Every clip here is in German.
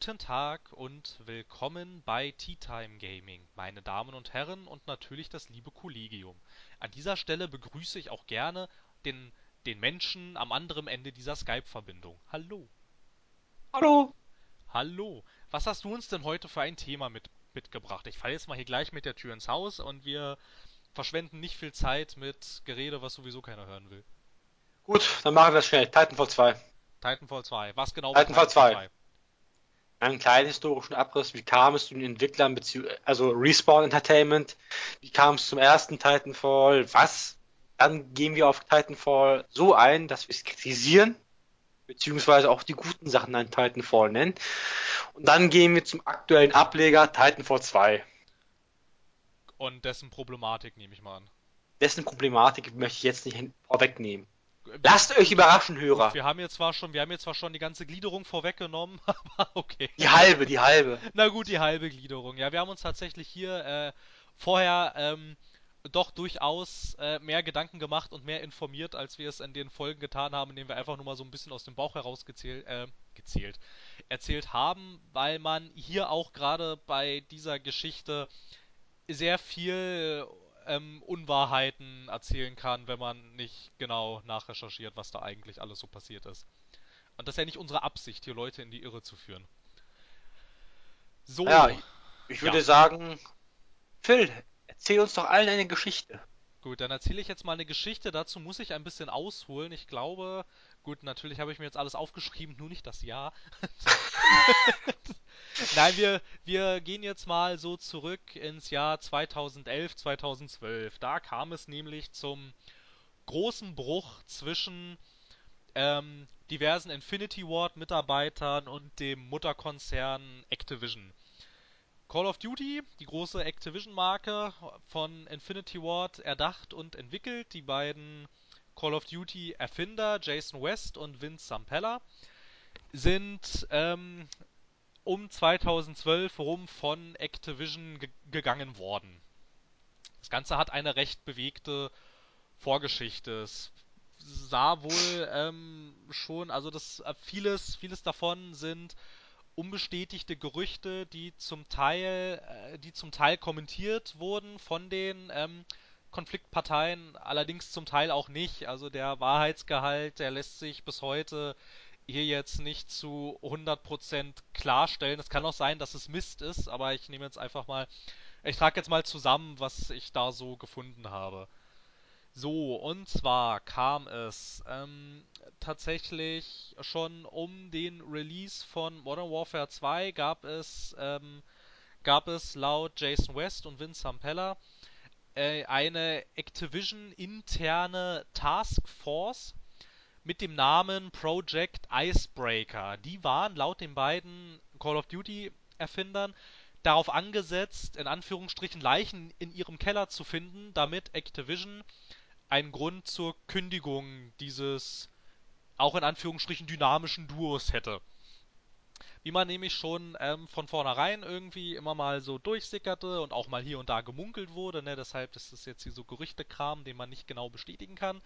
Guten Tag und willkommen bei Tea Time Gaming, meine Damen und Herren und natürlich das liebe Kollegium. An dieser Stelle begrüße ich auch gerne den, den Menschen am anderen Ende dieser Skype-Verbindung. Hallo. Hallo. Hallo. Was hast du uns denn heute für ein Thema mit, mitgebracht? Ich falle jetzt mal hier gleich mit der Tür ins Haus und wir verschwenden nicht viel Zeit mit Gerede, was sowieso keiner hören will. Gut, dann machen wir das schnell. Titanfall 2. Titanfall 2. Was genau war Titanfall 2? Einen kleinen historischen Abriss. Wie kam es zu den Entwicklern, also Respawn Entertainment? Wie kam es zum ersten Titanfall? Was? Dann gehen wir auf Titanfall so ein, dass wir es kritisieren, beziehungsweise auch die guten Sachen an Titanfall nennen. Und dann gehen wir zum aktuellen Ableger Titanfall 2. Und dessen Problematik nehme ich mal an. Dessen Problematik möchte ich jetzt nicht vorwegnehmen. Lasst euch überraschen, Hörer. Wir haben jetzt zwar schon, wir haben jetzt zwar schon die ganze Gliederung vorweggenommen, aber okay. Die halbe, die halbe. Na gut, die halbe Gliederung. Ja, wir haben uns tatsächlich hier äh, vorher ähm, doch durchaus äh, mehr Gedanken gemacht und mehr informiert, als wir es in den Folgen getan haben, indem wir einfach nur mal so ein bisschen aus dem Bauch heraus gezählt, äh, gezählt, erzählt haben, weil man hier auch gerade bei dieser Geschichte sehr viel ähm, Unwahrheiten erzählen kann, wenn man nicht genau nachrecherchiert, was da eigentlich alles so passiert ist. Und das ist ja nicht unsere Absicht, hier Leute in die Irre zu führen. So. Ja, ich würde ja. sagen, Phil, erzähl uns doch allen eine Geschichte. Gut, dann erzähle ich jetzt mal eine Geschichte. Dazu muss ich ein bisschen ausholen. Ich glaube, gut, natürlich habe ich mir jetzt alles aufgeschrieben, nur nicht das Jahr. Nein, wir, wir gehen jetzt mal so zurück ins Jahr 2011, 2012. Da kam es nämlich zum großen Bruch zwischen ähm, diversen Infinity Ward Mitarbeitern und dem Mutterkonzern Activision. Call of Duty, die große Activision-Marke von Infinity Ward, erdacht und entwickelt. Die beiden Call of Duty-Erfinder, Jason West und Vince Zampella, sind ähm, um 2012 rum von Activision gegangen worden. Das Ganze hat eine recht bewegte Vorgeschichte. Es sah wohl ähm, schon, also das äh, vieles, vieles davon sind unbestätigte Gerüchte, die zum Teil, äh, die zum Teil kommentiert wurden von den ähm, Konfliktparteien, allerdings zum Teil auch nicht. Also der Wahrheitsgehalt, der lässt sich bis heute hier jetzt nicht zu 100% klarstellen. Es kann auch sein, dass es Mist ist, aber ich nehme jetzt einfach mal, ich trage jetzt mal zusammen, was ich da so gefunden habe. So, und zwar kam es ähm, tatsächlich schon um den Release von Modern Warfare 2 gab es, ähm, gab es laut Jason West und Vince Zampella äh, eine Activision interne Task Force, mit dem Namen Project Icebreaker. Die waren laut den beiden Call of Duty Erfindern darauf angesetzt, in Anführungsstrichen Leichen in ihrem Keller zu finden, damit Activision einen Grund zur Kündigung dieses auch in Anführungsstrichen dynamischen Duos hätte. Wie man nämlich schon ähm, von vornherein irgendwie immer mal so durchsickerte und auch mal hier und da gemunkelt wurde, ne? deshalb ist es jetzt hier so Gerüchtekram, den man nicht genau bestätigen kann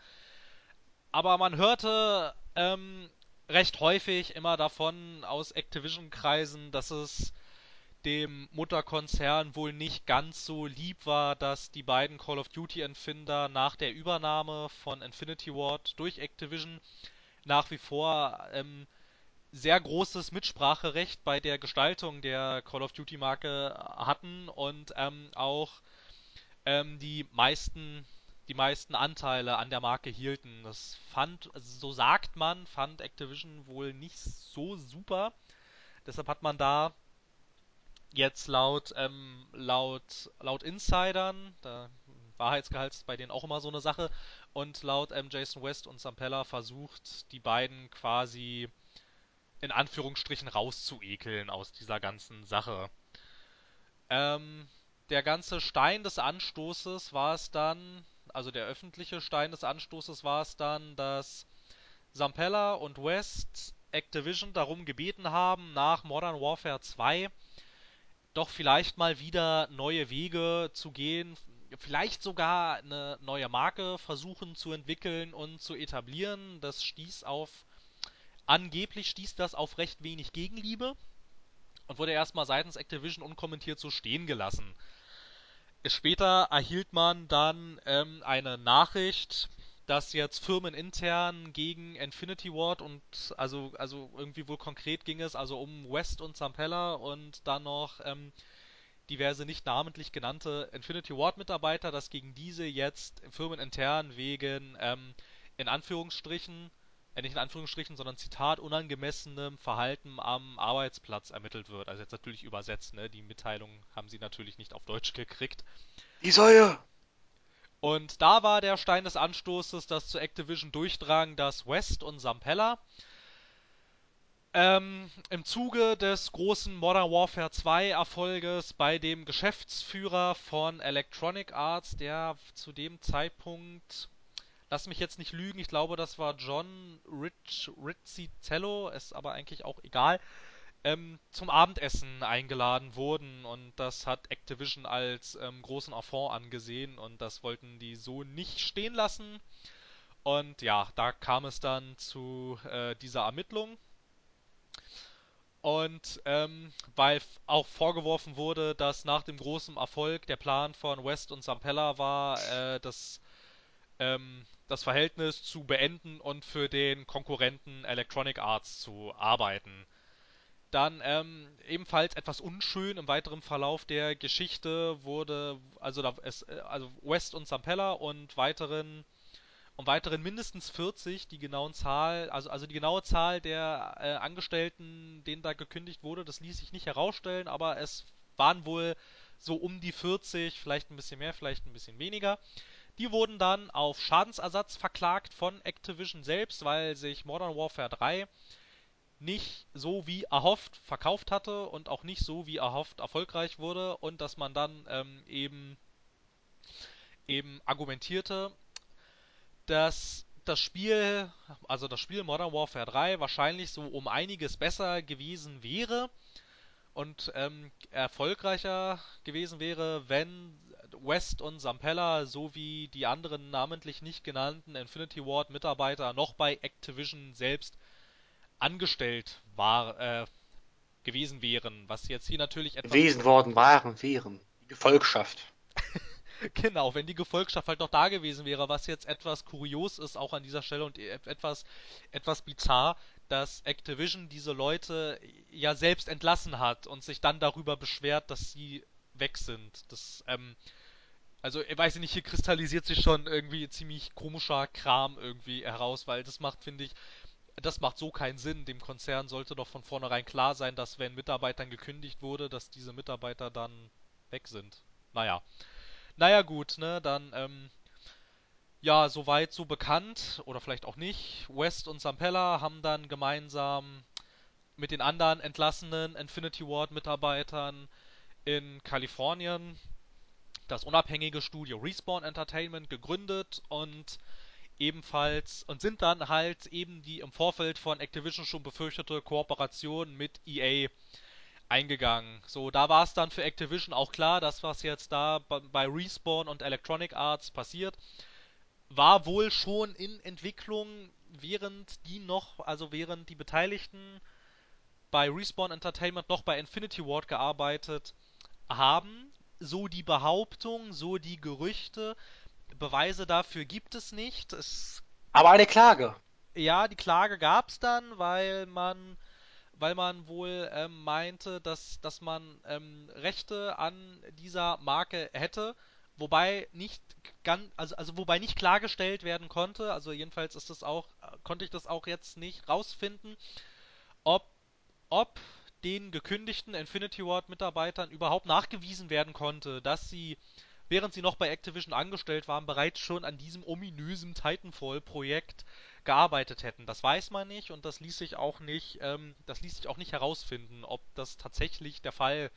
aber man hörte ähm, recht häufig immer davon aus Activision-Kreisen, dass es dem Mutterkonzern wohl nicht ganz so lieb war, dass die beiden Call of Duty-Entfinder nach der Übernahme von Infinity Ward durch Activision nach wie vor ähm, sehr großes Mitspracherecht bei der Gestaltung der Call of Duty-Marke hatten und ähm, auch ähm, die meisten die meisten Anteile an der Marke hielten. Das fand, also so sagt man, fand Activision wohl nicht so super. Deshalb hat man da jetzt laut, ähm, laut, laut Insidern, da Wahrheitsgehalt ist bei denen auch immer so eine Sache, und laut ähm, Jason West und Sampella versucht, die beiden quasi in Anführungsstrichen rauszuekeln aus dieser ganzen Sache. Ähm, der ganze Stein des Anstoßes war es dann, also der öffentliche Stein des Anstoßes war es dann, dass Zampella und West Activision darum gebeten haben, nach Modern Warfare 2 doch vielleicht mal wieder neue Wege zu gehen, vielleicht sogar eine neue Marke versuchen zu entwickeln und zu etablieren. Das stieß auf, angeblich stieß das auf recht wenig Gegenliebe. und wurde erstmal seitens Activision unkommentiert so stehen gelassen. Später erhielt man dann ähm, eine Nachricht, dass jetzt firmenintern gegen Infinity Ward und also also irgendwie wohl konkret ging es also um West und Zampella und dann noch ähm, diverse nicht namentlich genannte Infinity Ward Mitarbeiter, dass gegen diese jetzt firmenintern wegen ähm, in Anführungsstrichen äh, nicht in Anführungsstrichen, sondern Zitat unangemessenem Verhalten am Arbeitsplatz ermittelt wird. Also jetzt natürlich übersetzt, ne? Die Mitteilung haben sie natürlich nicht auf Deutsch gekriegt. Isaiah! Und da war der Stein des Anstoßes, dass zu Activision durchdrang, dass West und Zampella ähm, im Zuge des großen Modern Warfare 2 Erfolges bei dem Geschäftsführer von Electronic Arts, der zu dem Zeitpunkt, lass mich jetzt nicht lügen, ich glaube, das war John Rich, Rizzitello, ist aber eigentlich auch egal, ähm, zum Abendessen eingeladen wurden und das hat Activision als ähm, großen Affront angesehen und das wollten die so nicht stehen lassen. Und ja, da kam es dann zu äh, dieser Ermittlung. Und ähm, weil auch vorgeworfen wurde, dass nach dem großen Erfolg der Plan von West und Zampella war, äh, das, ähm, das Verhältnis zu beenden und für den Konkurrenten Electronic Arts zu arbeiten. Dann ähm, ebenfalls etwas unschön im weiteren Verlauf der Geschichte wurde, also, da, es, äh, also West und Zampella und weiteren und weiteren mindestens 40, die genauen Zahl, also, also die genaue Zahl der äh, Angestellten, denen da gekündigt wurde, das ließ sich nicht herausstellen, aber es waren wohl so um die 40, vielleicht ein bisschen mehr, vielleicht ein bisschen weniger. Die wurden dann auf Schadensersatz verklagt von Activision selbst, weil sich Modern Warfare 3 nicht so wie erhofft verkauft hatte und auch nicht so wie erhofft erfolgreich wurde und dass man dann ähm, eben eben argumentierte, dass das Spiel, also das Spiel Modern Warfare 3 wahrscheinlich so um einiges besser gewesen wäre und ähm, erfolgreicher gewesen wäre, wenn West und Zampella sowie die anderen namentlich nicht genannten Infinity Ward Mitarbeiter noch bei Activision selbst angestellt war, äh, gewesen wären, was jetzt hier natürlich etwas gewesen worden waren, wären. Die Gefolgschaft. genau, wenn die Gefolgschaft halt noch da gewesen wäre, was jetzt etwas kurios ist auch an dieser Stelle und e-, etwas etwas bizarr, dass Activision diese Leute ja selbst entlassen hat und sich dann darüber beschwert, dass sie weg sind. Das ähm also, ich weiß nicht, hier kristallisiert sich schon irgendwie ziemlich komischer Kram irgendwie heraus, weil das macht, finde ich, das macht so keinen Sinn. Dem Konzern sollte doch von vornherein klar sein, dass wenn Mitarbeitern gekündigt wurde, dass diese Mitarbeiter dann weg sind. Naja. Naja gut, ne, dann, ähm, ja, soweit so bekannt, oder vielleicht auch nicht. West und Zampella haben dann gemeinsam mit den anderen entlassenen Infinity Ward Mitarbeitern in Kalifornien das unabhängige Studio Respawn Entertainment gegründet und ebenfalls und sind dann halt eben die im Vorfeld von Activision schon befürchtete Kooperation mit EA eingegangen. So, da war es dann für Activision auch klar, dass was jetzt da bei Respawn und Electronic Arts passiert, war wohl schon in Entwicklung, während die noch, also während die Beteiligten bei Respawn Entertainment noch bei Infinity Ward gearbeitet haben. So die Behauptung, so die Gerüchte. Beweise dafür gibt es nicht. Es, Aber eine Klage. ja, die Klage gab es dann, weil man, weil man wohl ähm, meinte, dass, dass man ähm, Rechte an dieser Marke hätte, wobei nicht ganz, also, also wobei nicht klargestellt werden konnte, also jedenfalls ist das auch, konnte ich das auch jetzt nicht rausfinden, ob, ob den gekündigten Infinity Ward Mitarbeitern überhaupt nachgewiesen werden konnte, dass sie während sie noch bei Activision angestellt waren, bereits schon an diesem ominösen Titanfall-Projekt gearbeitet hätten. Das weiß man nicht und das ließ sich auch nicht, ähm, das ließ sich auch nicht herausfinden, ob das tatsächlich der Fall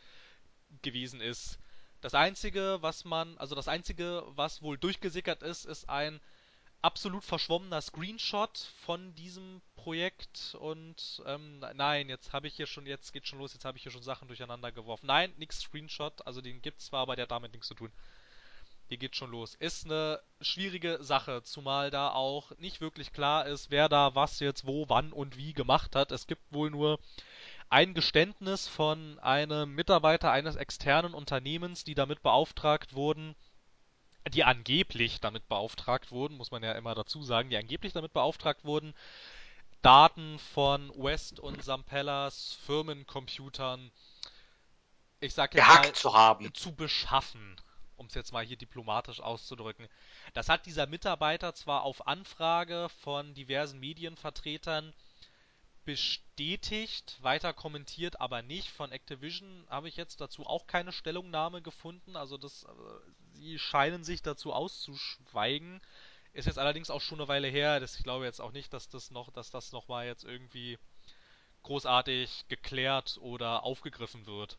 gewesen ist. Das einzige, was man, also das einzige, was wohl durchgesickert ist, ist ein absolut verschwommener Screenshot von diesem Projekt und ähm, nein, jetzt habe ich hier schon, jetzt geht schon los, jetzt habe ich hier schon Sachen durcheinander geworfen. Nein, nix Screenshot, also den gibt's zwar, aber der hat damit nichts zu tun. Hier geht schon los. Ist eine schwierige Sache, zumal da auch nicht wirklich klar ist, wer da was jetzt wo, wann und wie gemacht hat. Es gibt wohl nur ein Geständnis von einem Mitarbeiter eines externen Unternehmens, die damit beauftragt wurden, die angeblich damit beauftragt wurden, muss man ja immer dazu sagen, die angeblich damit beauftragt wurden, Daten von West und Sampellas Firmencomputern, ich sag jetzt mal, zu haben. zu beschaffen, um es jetzt mal hier diplomatisch auszudrücken. Das hat dieser Mitarbeiter zwar auf Anfrage von diversen Medienvertretern bestätigt, weiter kommentiert aber nicht. Von Activision habe ich jetzt dazu auch keine Stellungnahme gefunden. Also das, äh, sie scheinen sich dazu auszuschweigen. Ist jetzt allerdings auch schon eine Weile her. Das, ich glaube jetzt auch nicht, dass das noch, dass das noch jetzt irgendwie großartig geklärt oder aufgegriffen wird.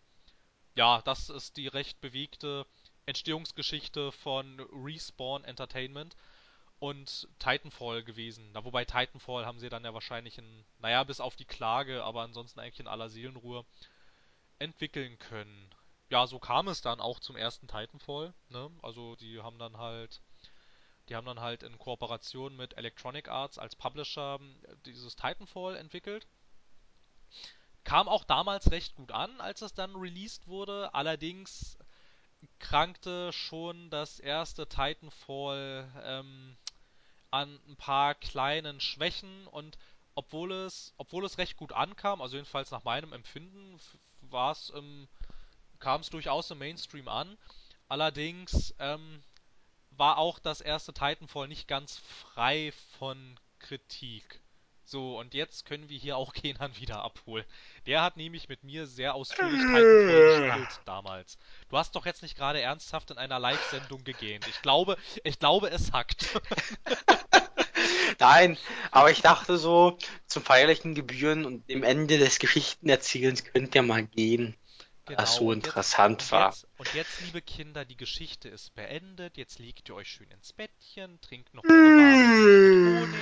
Ja, das ist die recht bewegte Entstehungsgeschichte von Respawn Entertainment und Titanfall gewesen. Na, wobei Titanfall haben sie dann ja wahrscheinlich in, naja, bis auf die Klage, aber ansonsten eigentlich in aller Seelenruhe entwickeln können. Ja, so kam es dann auch zum ersten Titanfall, ne? Also die haben dann halt, die haben dann halt in Kooperation mit Electronic Arts als Publisher äh, dieses Titanfall entwickelt. Kam auch damals recht gut an, als es dann released wurde. Allerdings krankte schon das erste Titanfall ähm, an ein paar kleinen Schwächen und obwohl es, obwohl es recht gut ankam, also jedenfalls nach meinem Empfinden, ähm, kam es durchaus im Mainstream an. Allerdings ähm, war auch das erste Titanfall nicht ganz frei von Kritik. So, und jetzt können wir hier auch Kenan wieder abholen. Der hat nämlich mit mir sehr ausführlich Titanfall gespielt damals. Du hast doch jetzt nicht gerade ernsthaft in einer Live-Sendung gegähnt. Ich glaube, ich glaube, es hackt. Nein, aber ich dachte so, zum feierlichen Gebühren und dem Ende des Geschichtenerzählens könnte ja mal gehen. Genau, was so und jetzt- interessant und war. Jetzt, und jetzt, liebe Kinder, die Geschichte ist beendet. Jetzt legt ihr euch schön ins Bettchen, trinkt noch mit Honig.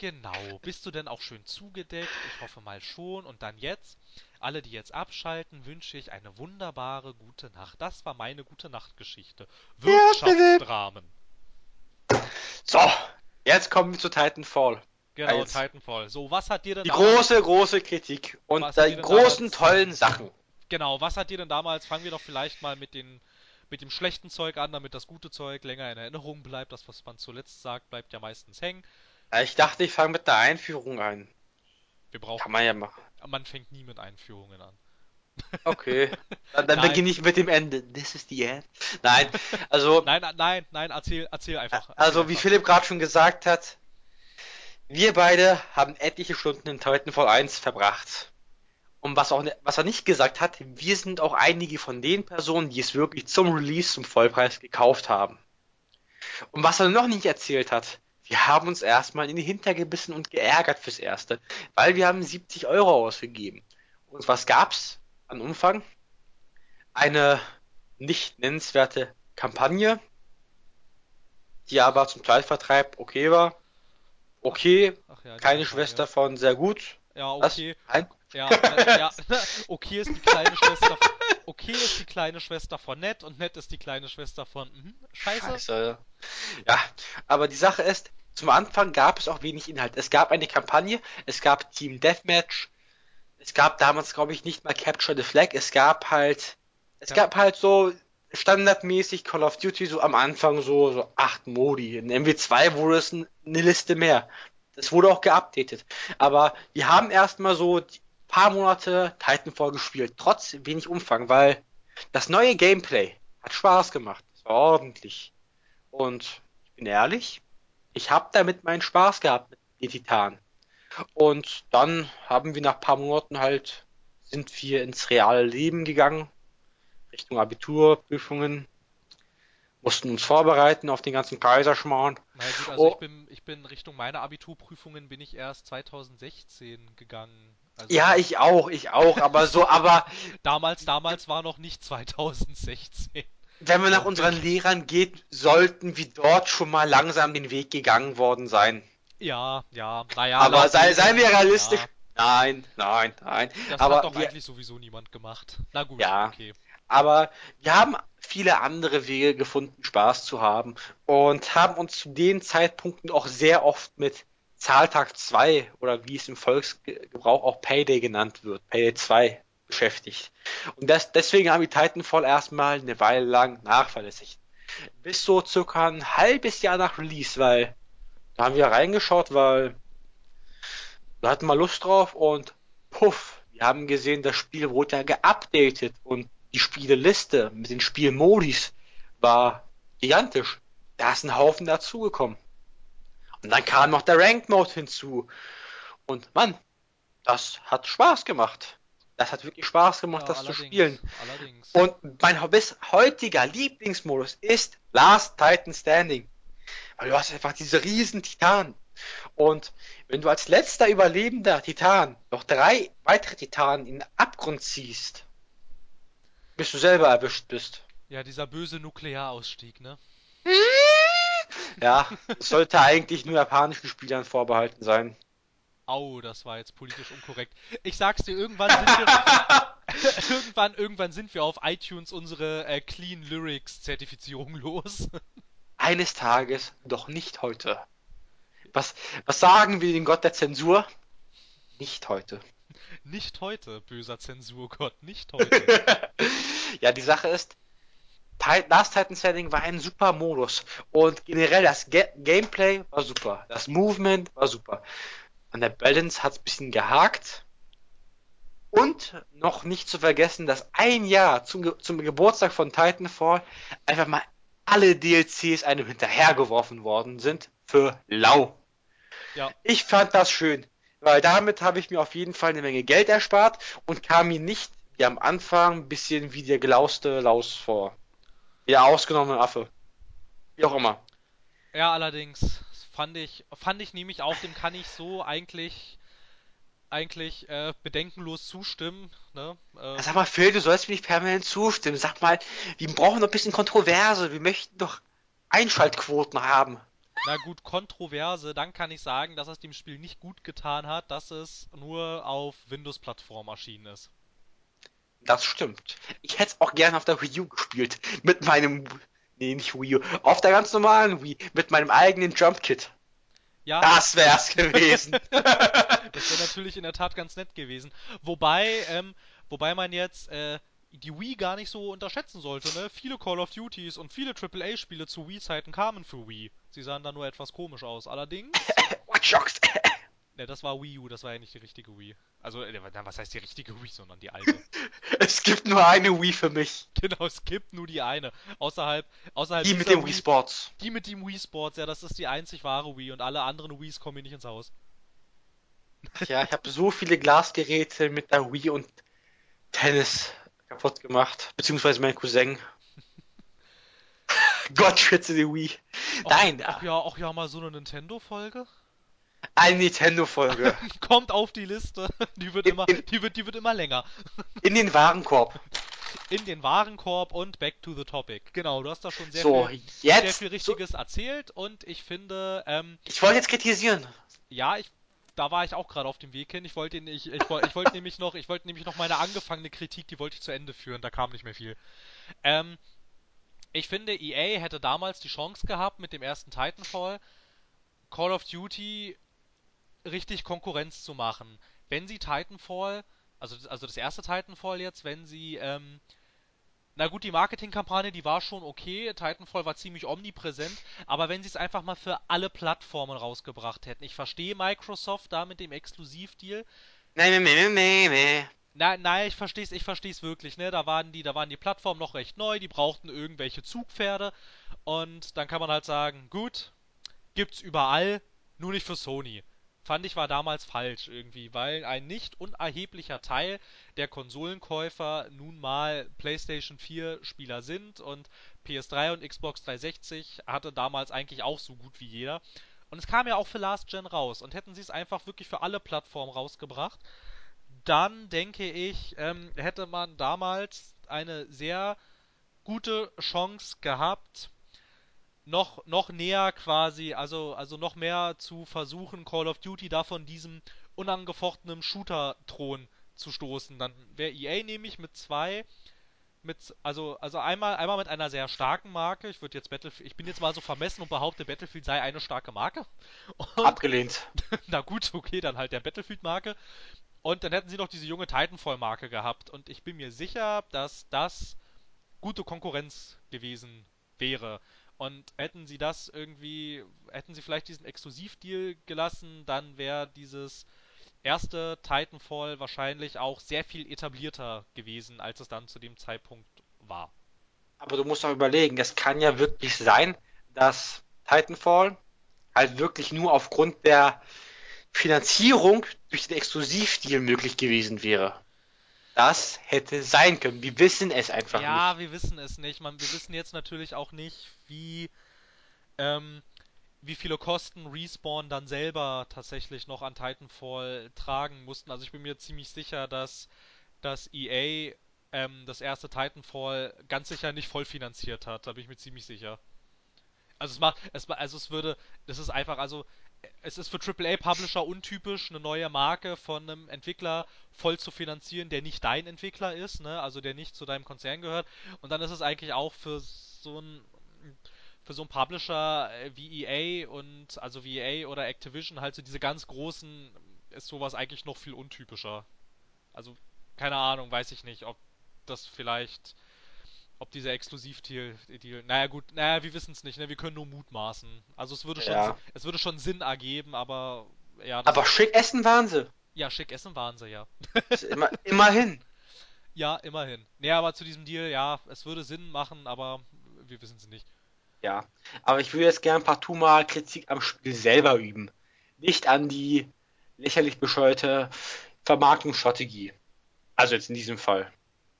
Genau. Bist du denn auch schön zugedeckt? Ich hoffe mal schon. Und dann jetzt, alle, die jetzt abschalten, wünsche ich eine wunderbare gute Nacht. Das war meine gute Nachtgeschichte. Wirtschaftsdramen. So, jetzt kommen wir zu Titanfall. Genau, Eins. Titanfall. So, was hat dir denn Die große, große Kritik und die großen, tollen Sachen. Genau, was hat dir denn damals, fangen wir doch vielleicht mal mit den mit dem schlechten Zeug an, damit das gute Zeug länger in Erinnerung bleibt. Das, was man zuletzt sagt, bleibt ja meistens hängen. Ich dachte, ich fange mit der Einführung an. Wir brauchen, Kann man ja machen. man fängt nie mit Einführungen an. Okay. Dann, dann beginne ich mit dem Ende. This is the end. Nein, also, Nein, äh, nein, nein, erzähl, erzähl einfach. also erzähl wie einfach. Philipp gerade schon gesagt hat, wir beide haben etliche Stunden in Titanfall 1 verbracht. Und was, auch, ne- was er nicht gesagt hat, wir sind auch einige von den Personen, die es wirklich zum Release zum Vollpreis gekauft haben. Und was er noch nicht erzählt hat, wir haben uns erstmal in die Hintergebissen und geärgert fürs Erste, weil wir haben 70 Euro ausgegeben. Und was gab's an Umfang? Eine nicht nennenswerte Kampagne, die aber zum Zeitvertreib okay war. Okay, ja, keine. Schwester von sehr gut. Ja, Was? okay. Nein? Ja, äh, ja. Okay ist die kleine Schwester. Okay ist die kleine Schwester von Nett und Nett ist die kleine Schwester von mhm, Scheiße. Scheiße. Ja, aber die Sache ist, zum Anfang gab es auch wenig Inhalt. Es gab eine Kampagne, es gab Team Deathmatch, es gab damals, glaube ich, nicht mal Capture the Flag, es gab halt, es Ja. gab halt so standardmäßig Call of Duty so am Anfang so, so acht Modi. In MW2 wurde es eine Liste mehr. Das wurde auch geupdatet. Aber wir haben erstmal so paar Monate Titanfall gespielt, trotz wenig Umfang, weil das neue Gameplay hat Spaß gemacht. Es war ordentlich. Und ich bin ehrlich, ich habe damit meinen Spaß gehabt mit den Titanen. Und dann haben wir nach ein paar Monaten halt, sind wir ins reale Leben gegangen, Richtung Abiturprüfungen, mussten uns vorbereiten auf den ganzen Kaiserschmarrn. Na gut, also Oh. ich bin, ich bin Richtung meiner Abiturprüfungen bin ich erst 2016 gegangen. Also Ja, ich auch, ich auch, aber so, aber damals, damals war noch nicht 2016. wenn man nach unseren. Lehrern geht, sollten wir dort schon mal langsam den Weg gegangen worden sein. Ja, ja, naja. aber sei, seien wir realistisch. Ja, Nein, nein, nein. das aber hat doch wir, eigentlich sowieso niemand gemacht. Na gut, Ja. okay. Aber wir haben viele andere Wege gefunden, Spaß zu haben und haben uns zu den Zeitpunkten auch sehr oft mit Zahltag 2 oder wie es im Volksgebrauch auch Payday genannt wird, Payday 2 beschäftigt. Und das, deswegen haben die Titanfall erstmal eine Weile lang nachverlässigt. Bis so circa ein halbes Jahr nach Release, weil da haben wir reingeschaut, weil wir hatten mal Lust drauf und puff, wir haben gesehen, das Spiel wurde ja geupdatet und die Spieleliste mit den Spielmodis war gigantisch. Da ist ein Haufen dazugekommen. Und dann kam noch der Ranked Mode hinzu. Und Mann, das hat Spaß gemacht. Das hat wirklich Spaß gemacht, ja, das zu spielen. Allerdings. Und mein bis heutiger Lieblingsmodus ist Last Titan Standing. Weil du hast einfach diese riesen Titanen. Und wenn du als letzter überlebender Titan noch drei weitere Titanen in den Abgrund ziehst, bis du selber erwischt bist. Ja, dieser böse Nuklearausstieg, ne? ja, sollte eigentlich nur japanischen Spielern vorbehalten sein. Au, das war jetzt politisch unkorrekt. Ich sag's dir, irgendwann sind wir. irgendwann, irgendwann sind wir auf iTunes unsere äh, Clean Lyrics Zertifizierung los. Eines Tages, doch nicht heute. Was, was sagen wir den Gott der Zensur? Nicht heute. Nicht heute, böser Zensurgott, nicht heute. ja, die Sache ist, Last Titan Standing war ein super Modus und generell das Ge Gameplay war super, das Movement war super. An der Balance hat es ein bisschen gehakt. Und noch nicht zu vergessen, dass ein Jahr zum, zum Geburtstag von Titanfall einfach mal alle DLCs einem hinterhergeworfen worden sind für lau. Ja. Ich fand das schön, weil damit habe ich mir auf jeden Fall eine Menge Geld erspart und kam mir nicht wie am Anfang ein bisschen wie der gelauste Laus vor. Der ausgenommene Affe. Wie auch immer. Ja, allerdings fand ich, fand ich nämlich auch, dem kann ich so eigentlich eigentlich äh, bedenkenlos zustimmen. Ne? Äh, Sag mal, Phil, du sollst mir nicht permanent zustimmen. Sag mal, wir brauchen doch ein bisschen Kontroverse. Wir möchten doch Einschaltquoten haben. Na gut, Kontroverse, dann kann ich sagen, dass es dem Spiel nicht gut getan hat, dass es nur auf Windows-Plattform erschienen ist. Das stimmt. Ich hätte es auch gerne auf der Wii U gespielt. Mit meinem. Nee, nicht Wii U. Auf der ganz normalen Wii. Mit meinem eigenen Jump Kit. Ja. Das wär's gewesen. das wäre natürlich in der Tat ganz nett gewesen. Wobei, ähm, wobei man jetzt äh, die Wii gar nicht so unterschätzen sollte, ne? Viele Call of Duties und viele AAA-Spiele zu Wii-Zeiten kamen für Wii. Sie sahen da nur etwas komisch aus. Allerdings. Watch Dogs! Ne, das war Wii U, das war ja nicht die richtige Wii. Also, äh, was heißt die richtige Wii, sondern die alte. es gibt nur eine Wii für mich. Genau, es gibt nur die eine. Außerhalb, außerhalb Die mit dem Wii Sports. Die mit dem Wii Sports, ja, das ist die einzig wahre Wii und alle anderen Wiis kommen mir nicht ins Haus. Ja, ich habe so viele Glasgeräte mit der Wii und Tennis kaputt gemacht. Beziehungsweise mein Cousin. Gott schütze die Wii. Nein. Ach ja, auch ja mal so eine Nintendo-Folge. Eine Nintendo-Folge. Kommt auf die Liste. Die wird, in, immer, in, die, wird, die wird immer länger. In den Warenkorb. In den Warenkorb und back to the topic. Genau, du hast da schon sehr, so, viel, jetzt, sehr viel Richtiges so, erzählt und ich finde. Ähm, ich wollte jetzt kritisieren. Ja, ich, da war ich auch gerade auf dem Weg hin. Ich wollte ich, ich, ich wollte nämlich noch, ich wollte nämlich noch meine angefangene Kritik, die wollte ich zu Ende führen. Da kam nicht mehr viel. Ähm, ich finde, EA hätte damals die Chance gehabt mit dem ersten Titanfall Call of Duty richtig Konkurrenz zu machen. Wenn sie Titanfall, also, also das erste Titanfall jetzt, wenn sie, ähm, na gut, die Marketingkampagne, die war schon okay, Titanfall war ziemlich omnipräsent, aber wenn sie es einfach mal für alle Plattformen rausgebracht hätten. Ich verstehe Microsoft da mit dem Exklusivdeal. Nein, nein, nein, nein. Nein, nein, ich versteh's, ich versteh's wirklich, ne? Da waren die, da waren die Plattformen noch recht neu, die brauchten irgendwelche Zugpferde und dann kann man halt sagen, gut, gibt's überall, nur nicht für Sony. Fand ich war damals falsch irgendwie, weil ein nicht unerheblicher Teil der Konsolenkäufer nun mal PlayStation 4 Spieler sind und PS3 und Xbox 360 hatte damals eigentlich auch so gut wie jeder. Und es kam ja auch für Last Gen raus und hätten sie es einfach wirklich für alle Plattformen rausgebracht, dann denke ich, ähm, hätte man damals eine sehr gute Chance gehabt, noch, noch näher quasi, also, also noch mehr zu versuchen, Call of Duty da von diesem unangefochtenen Shooter-Thron zu stoßen. Dann wäre EA nämlich mit zwei mit, also, also einmal, einmal mit einer sehr starken Marke. Ich würde jetzt Battlefield, ich bin jetzt mal so vermessen und behaupte, Battlefield sei eine starke Marke. Und, Abgelehnt. na gut, okay, dann halt der Battlefield-Marke. Und dann hätten sie noch diese junge Titanfall-Marke gehabt. Und ich bin mir sicher, dass das gute Konkurrenz gewesen wäre. Und hätten sie das irgendwie, hätten sie vielleicht diesen Exklusivdeal gelassen, dann wäre dieses erste Titanfall wahrscheinlich auch sehr viel etablierter gewesen, als es dann zu dem Zeitpunkt war. Aber du musst doch überlegen, es kann ja wirklich sein, dass Titanfall halt wirklich nur aufgrund der Finanzierung durch den Exklusivdeal möglich gewesen wäre. Das hätte sein können. Wir wissen es einfach Ja, nicht. wir wissen es nicht. Man, wir wissen jetzt natürlich auch nicht, wie, ähm, wie viele Kosten Respawn dann selber tatsächlich noch an Titanfall tragen mussten. Also ich bin mir ziemlich sicher, dass, dass EA ähm, das erste Titanfall ganz sicher nicht voll finanziert hat. Da bin ich mir ziemlich sicher. Also es macht, es, also es würde, das ist einfach, also es ist für AAA-Publisher untypisch, eine neue Marke von einem Entwickler voll zu finanzieren, der nicht dein Entwickler ist, ne? Also der nicht zu deinem Konzern gehört. Und dann ist es eigentlich auch für so ein für so einen Publisher äh, wie EA und also wie EA oder Activision halt so diese ganz großen ist sowas eigentlich noch viel untypischer. Also keine Ahnung, weiß ich nicht, ob das vielleicht ob dieser Exklusivdeal, Deal, naja gut, naja, wir wissen es nicht, ne? Wir können nur mutmaßen. Also es würde schon, Ja. es würde schon Sinn ergeben, aber ja, Aber schick essen waren sie. ja, schick essen waren sie, ja. Immer, immerhin. Ja, immerhin. Nee, aber zu diesem Deal, ja, es würde Sinn machen, aber wir wissen es nicht. Ja. Aber ich würde jetzt gern partout mal Kritik am Spiel selber üben. Nicht an die lächerlich bescheuerte Vermarktungsstrategie. Also jetzt in diesem Fall.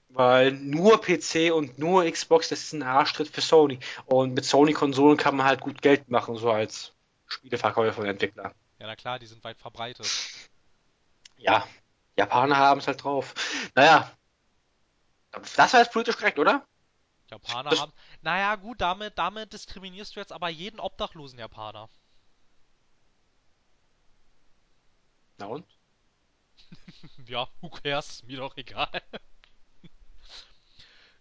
Weil nur PC und nur Xbox, das ist ein Arschtritt für Sony. Und mit Sony-Konsolen kann man halt gut Geld machen, so als Spieleverkäufer und Entwickler. Ja, na klar, die sind weit verbreitet. Ja, Japaner haben es halt drauf. Naja, das war jetzt politisch korrekt, oder? Japaner Das, haben. Naja, gut, damit, damit diskriminierst du jetzt aber jeden obdachlosen Japaner. na und? Ja, who cares? Mir doch egal.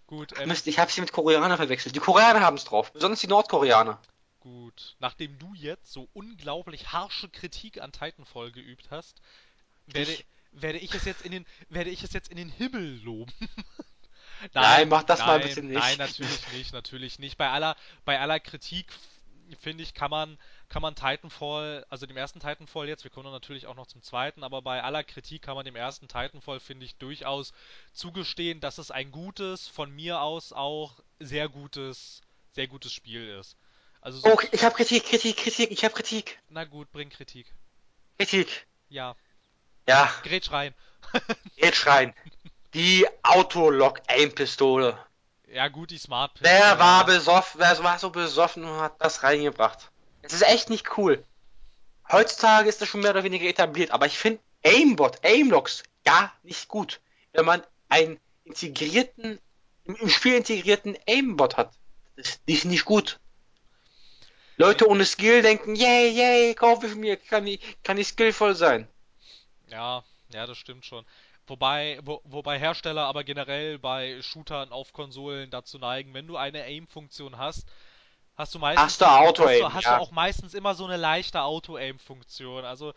Gut, ähm, Mist, ich habe sie mit Koreaner verwechselt. Die Koreaner haben es drauf, besonders die Nordkoreaner. gut. Nachdem du jetzt so unglaublich harsche Kritik an Titanfall geübt hast, werde, Ich, werde ich es jetzt in den, werde ich es jetzt in den Himmel loben. nein, Nein, mach das mal bitte nein, nein, nicht. natürlich nicht, natürlich nicht. Bei aller, bei aller Kritik finde ich, kann man, kann man Titanfall, also dem ersten Titanfall jetzt, wir kommen natürlich auch noch zum zweiten, aber bei aller Kritik kann man dem ersten Titanfall, finde ich, durchaus zugestehen, dass es ein gutes, von mir aus auch sehr gutes, sehr gutes Spiel ist. Also so, Oh, ich habe Kritik, Kritik, Kritik, ich habe Kritik. na gut, bring Kritik. Kritik. Ja, Ja, grätsch rein. jetzt schreien. Die Autolock-Aim-Pistole. Ja gut, die Smart Wer Pistol, war ja. besoffen, wer war so besoffen und hat das reingebracht? Es ist echt nicht cool. Heutzutage ist das schon mehr oder weniger etabliert, aber ich finde Aimbot, Aimlocks gar nicht gut. Wenn man einen integrierten, im, Spiel integrierten Aimbot hat. Das ist nicht, nicht gut. Leute ohne Skill denken, yay, yay, kaufe ich mir, kann ich, kann ich skillvoll sein. Ja, ja, das stimmt schon. Wobei, wo, wobei Hersteller aber generell bei Shootern auf Konsolen dazu neigen, wenn du eine Aim-Funktion hast, hast du Hast meistens, du hast du, Auto-Aim, hast du ja. auch meistens immer so eine leichte Auto-Aim-Funktion. Also,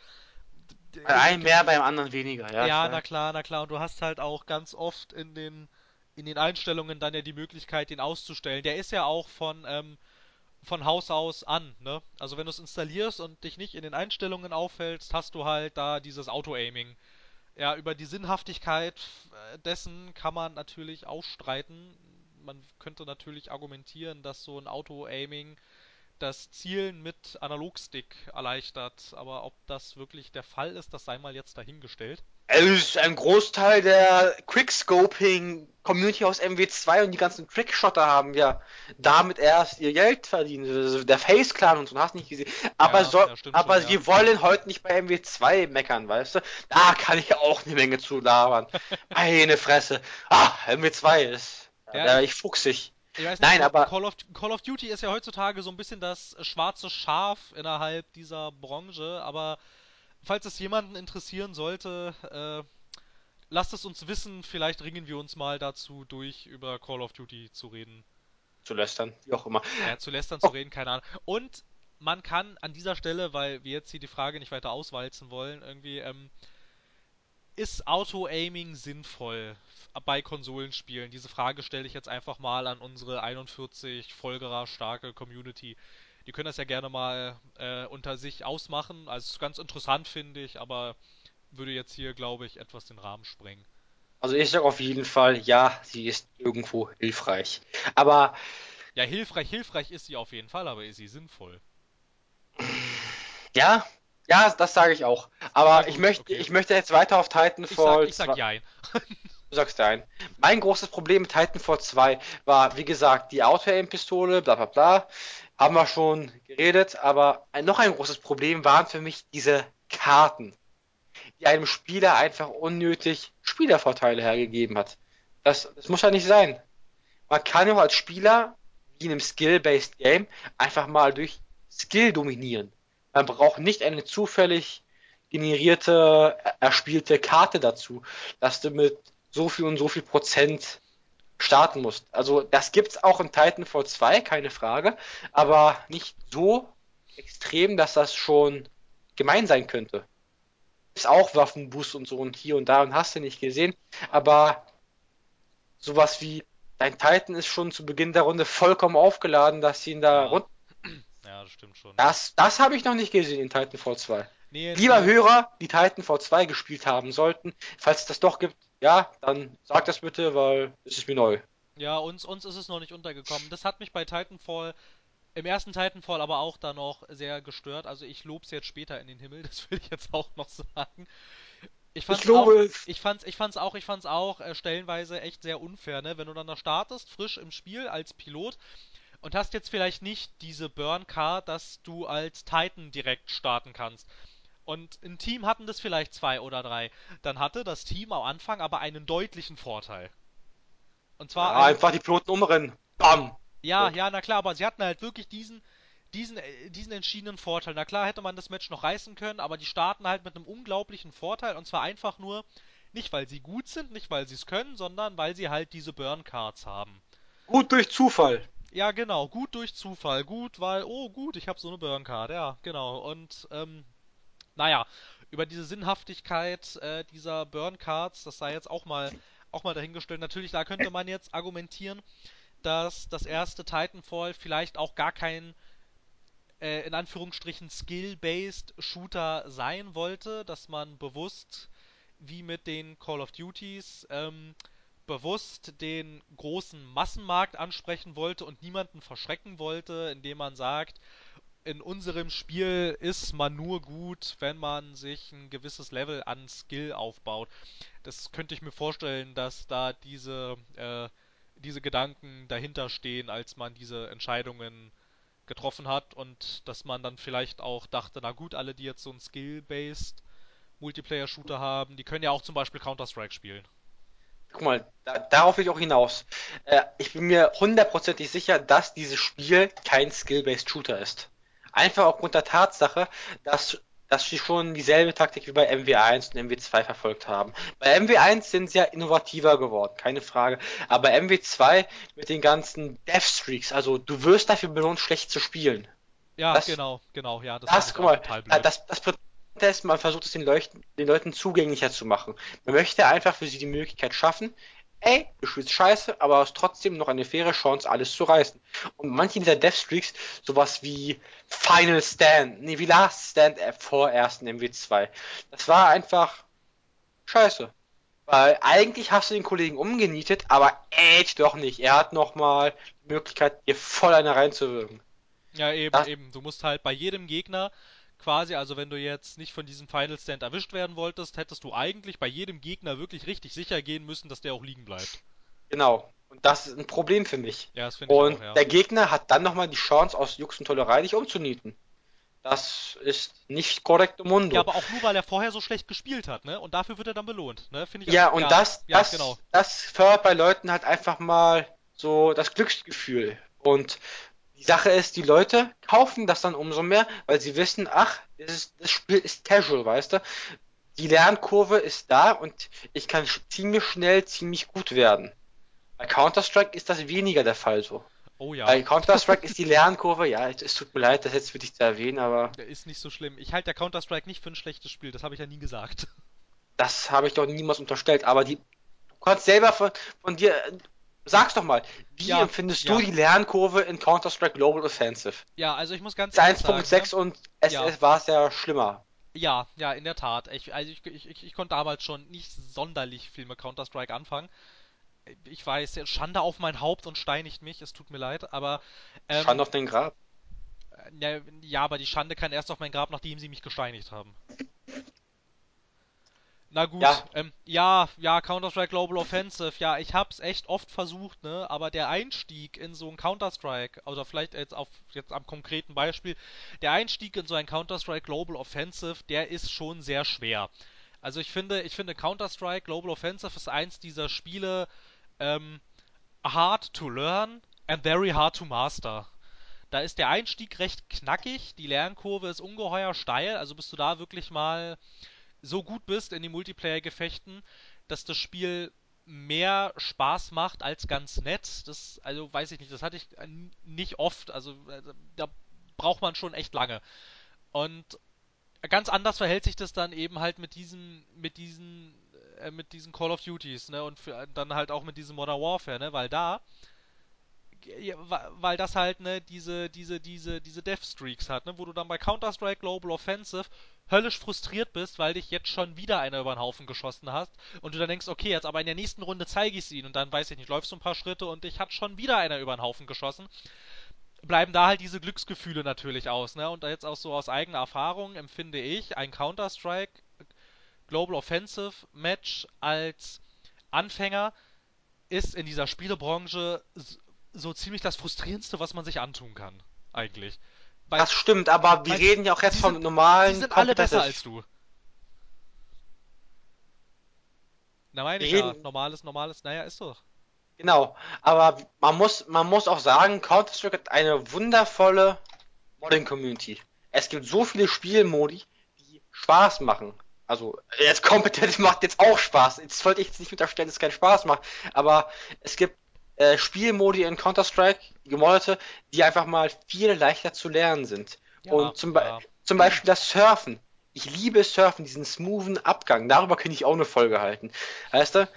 Bei einem mehr, beim anderen weniger, ja, ja, na klar, na klar. Und du hast halt auch ganz oft in den, in den Einstellungen dann ja die Möglichkeit, den auszustellen. Der ist ja auch von, ähm, von Haus aus an, ne? Also wenn du es installierst und dich nicht in den Einstellungen auffällst, hast du halt da dieses Auto-Aiming. Ja, über die Sinnhaftigkeit äh, dessen kann man natürlich auch streiten. Man könnte natürlich argumentieren, dass so ein Auto-Aiming das Zielen mit Analogstick erleichtert, aber ob das wirklich der Fall ist, das sei mal jetzt dahingestellt. Es ist ein Großteil der Quickscoping-Community aus MW2 und die ganzen Trickshotter haben ja damit erst ihr Geld verdient. Also Der Face Clan und so, hast nicht gesehen. Aber, Ja, so, ja, aber schon, ja. sie wollen heute nicht bei MW2 meckern, weißt du? Da kann ich auch eine Menge zu labern. Meine Fresse. Ah, MW2 ist. Ja, ich, fuchsig. ich weiß nicht, Nein, Call, aber Call of, Call of Duty ist ja heutzutage so ein bisschen das schwarze Schaf innerhalb dieser Branche, aber falls es jemanden interessieren sollte, äh, lasst es uns wissen, vielleicht ringen wir uns mal dazu durch, über Call of Duty zu reden. Zu lästern, wie auch immer. Ja, zu lästern, zu reden, keine Ahnung. Und man kann an dieser Stelle, weil wir jetzt hier die Frage nicht weiter auswalzen wollen, irgendwie, ähm, ist Auto-Aiming sinnvoll bei Konsolenspielen? Diese Frage stelle ich jetzt einfach mal an unsere 41 Folgerer starke Community. Die können das ja gerne mal äh, unter sich ausmachen. Also ganz interessant finde ich, aber würde jetzt hier, glaube ich, etwas den Rahmen sprengen. Also ich sage auf jeden Fall, ja, sie ist irgendwo hilfreich. Aber ja, hilfreich, hilfreich ist sie auf jeden Fall, aber ist sie sinnvoll? Ja, ja, das sage ich auch. Aber gut, ich möchte, okay. ich möchte jetzt weiter auf Titanfall. Ich sag, ich sag Jein. Du sagst Jein. Mein großes Problem mit Titanfall 2 war, wie gesagt, die Auto-Aim-Pistole, bla bla bla. Haben wir schon geredet, aber noch ein großes Problem waren für mich diese Karten, die einem Spieler einfach unnötig Spielervorteile hergegeben hat. Das, das muss ja nicht sein. Man kann ja als Spieler, wie in einem Skill-Based Game, einfach mal durch Skill dominieren. Man braucht nicht eine zufällig generierte, erspielte Karte dazu, dass du mit so viel und so viel Prozent starten musst. Also das gibt's auch in Titanfall 2, keine Frage, aber nicht so extrem, dass das schon gemein sein könnte. Ist auch Waffenboost und so und hier und da und hast du nicht gesehen, aber sowas wie dein Titan ist schon zu Beginn der Runde vollkommen aufgeladen, dass sie ihn da ja. rund ja, das stimmt schon. Das, das habe ich noch nicht gesehen in Titanfall 2. Nee, Lieber nee. Hörer, die Titanfall 2 gespielt haben sollten, falls es das doch gibt, ja, dann sagt das bitte, weil es ist mir neu. Ja, uns, uns ist es noch nicht untergekommen. Das hat mich bei Titanfall, im ersten Titanfall aber auch da noch sehr gestört. Also ich lob's jetzt später in den Himmel, das will ich jetzt auch noch sagen. Ich fand's, ich auch, ich fand's, ich fand's auch, ich fand's auch äh, stellenweise echt sehr unfair, ne? Wenn du dann da startest, frisch im Spiel als Pilot und hast jetzt vielleicht nicht diese Burn Card, dass du als Titan direkt starten kannst. Und ein Team hatten das vielleicht zwei oder drei. Dann hatte das Team am Anfang aber einen deutlichen Vorteil. Und zwar. Ja, einfach die Piloten umrennen. Bam! Ja, ja, na klar, aber sie hatten halt wirklich diesen, diesen, äh, diesen entschiedenen Vorteil. Na klar hätte man das Match noch reißen können, aber die starten halt mit einem unglaublichen Vorteil und zwar einfach nur, nicht weil sie gut sind, nicht weil sie es können, sondern weil sie halt diese Burn Cards haben. Gut durch Zufall. Ja, genau, gut durch Zufall, gut, weil, oh gut, ich habe so eine Burn-Card, ja, genau. Und, ähm, naja, über diese Sinnhaftigkeit äh, dieser Burn-Cards, das sei jetzt auch mal, auch mal dahingestellt. Natürlich, da könnte man jetzt argumentieren, dass das erste Titanfall vielleicht auch gar kein, äh, in Anführungsstrichen, Skill-Based Shooter sein wollte, dass man bewusst, wie mit den Call of Duties, ähm, bewusst den großen Massenmarkt ansprechen wollte und niemanden verschrecken wollte, indem man sagt, in unserem Spiel ist man nur gut, wenn man sich ein gewisses Level an Skill aufbaut. Das könnte ich mir vorstellen, dass da diese, äh, diese Gedanken dahinter stehen, als man diese Entscheidungen getroffen hat und dass man dann vielleicht auch dachte, na gut, alle, die jetzt so ein Skill-based Multiplayer-Shooter haben, die können ja auch zum Beispiel Counter-Strike spielen guck mal, da, darauf will ich auch hinaus. Äh, ich bin mir hundertprozentig sicher, dass dieses Spiel kein Skill-Based Shooter ist. Einfach aufgrund der Tatsache, dass, dass sie schon dieselbe Taktik wie bei MW1 und MW2 verfolgt haben. Bei MW1 sind sie ja innovativer geworden, keine Frage. Aber MW2 mit den ganzen Death Streaks, also du wirst dafür belohnt, schlecht zu spielen. Ja, das, genau, genau, ja. Das, das guck mal, das, das, ist, man versucht es den, Leuchten, den Leuten zugänglicher zu machen. Man möchte einfach für sie die Möglichkeit schaffen, ey, du spielst scheiße, aber hast trotzdem noch eine faire Chance, alles zu reißen. Und manche dieser Deathstreaks, sowas wie Final Stand, nee, wie Last Stand vor ersten MW2, das war einfach scheiße. Weil eigentlich hast du den Kollegen umgenietet, aber echt doch nicht. Er hat nochmal die Möglichkeit, dir voll eine reinzuwirken. Ja, eben, das, eben. Du musst halt bei jedem Gegner quasi, also wenn du jetzt nicht von diesem Final Stand erwischt werden wolltest, hättest du eigentlich bei jedem Gegner wirklich richtig sicher gehen müssen, dass der auch liegen bleibt. Genau. Und das ist ein Problem für mich. Ja, das finde ich Und auch, ja. der Gegner hat dann nochmal die Chance, aus Jux und Tollerei dich umzunieten. Das ist nicht korrekt im Mundo. Ja, aber auch nur, weil er vorher so schlecht gespielt hat, ne? Und dafür wird er dann belohnt, ne? Finde ich Ja, und ja, das, ja, das, genau. das fördert bei Leuten halt einfach mal so das Glücksgefühl. Und die Sache ist, die Leute kaufen das dann umso mehr, weil sie wissen, ach, das, das Spiel ist casual, weißt du? die Lernkurve ist da und ich kann ziemlich schnell ziemlich gut werden. Bei Counter-Strike ist das weniger der Fall so. Oh ja. Bei Counter-Strike ist die Lernkurve, ja, es tut mir leid, das jetzt für dich zu erwähnen, aber. Ist nicht so schlimm. Ich halte der Counter-Strike nicht für ein schlechtes Spiel, das habe ich ja nie gesagt. Das habe ich doch niemals unterstellt, aber die. Du kannst selber von, von dir. Sag's doch mal, wie ja, empfindest ja. du die Lernkurve in Counter-Strike Global Offensive? Ja, also ich muss ganz ehrlich sagen. 1.6 ne? und SS ja. war es ja schlimmer. Ja, ja, in der Tat. Ich, also ich, ich, ich konnte damals schon nicht sonderlich viel mit Counter-Strike anfangen. Ich weiß, Schande auf mein Haupt und steinigt mich, es tut mir leid, aber. Ähm, Schande auf dein Grab? Ja, ja, aber die Schande kann erst auf mein Grab, nachdem sie mich gesteinigt haben. Na gut, ja, ähm, ja, ja, Counter-Strike Global Offensive, ja, ich hab's echt oft versucht, ne, aber der Einstieg in so ein Counter-Strike, oder vielleicht jetzt auf, jetzt am konkreten Beispiel, der Einstieg in so ein Counter-Strike Global Offensive, der ist schon sehr schwer. Also ich finde, ich finde Counter-Strike Global Offensive ist eins dieser Spiele, ähm, hard to learn and very hard to master. Da ist der Einstieg recht knackig, die Lernkurve ist ungeheuer steil, also bis du da wirklich mal so gut bist in den Multiplayer-Gefechten, dass das Spiel mehr Spaß macht als ganz nett. Das, also weiß ich nicht, das hatte ich nicht oft. Also äh, da braucht man schon echt lange. Und ganz anders verhält sich das dann eben halt mit diesen, mit diesen, äh, mit diesen Call of Duties, ne? Und für, dann halt auch mit diesem Modern Warfare, ne? Weil da weil das halt ne diese diese diese diese Death Streaks hat, ne, wo du dann bei Counter Strike Global Offensive höllisch frustriert bist, weil dich jetzt schon wieder einer über den Haufen geschossen hast und du dann denkst, okay, jetzt aber in der nächsten Runde zeige ich es ihnen und dann weiß ich nicht, läufst du ein paar Schritte und dich hat schon wieder einer über den Haufen geschossen. Bleiben da halt diese Glücksgefühle natürlich aus, ne? Und jetzt auch so aus eigener Erfahrung empfinde ich ein Counter Strike Global Offensive Match als Anfänger ist in dieser Spielebranche so ziemlich das frustrierendste, was man sich antun kann, eigentlich. Weil, das stimmt, aber wir reden ja auch jetzt von normalen. Die sind alle besser als du. Na meine ich ja, normales, normales, naja, ist doch. Genau, aber man muss, man muss auch sagen, Counter-Strike hat eine wundervolle Modding-Community. Es gibt so viele Spielmodi, die Spaß machen. Also, jetzt Competitive macht jetzt auch Spaß. Jetzt wollte ich jetzt nicht unterstellen, dass es keinen Spaß macht, aber es gibt äh, Spielmodi in Counter-Strike, gemoddete, die einfach mal viel leichter zu lernen sind. Ja, und zum, ja. zum Beispiel das Surfen. Ich liebe Surfen, diesen smoothen Abgang. Darüber könnte ich auch eine Folge halten. Weißt du?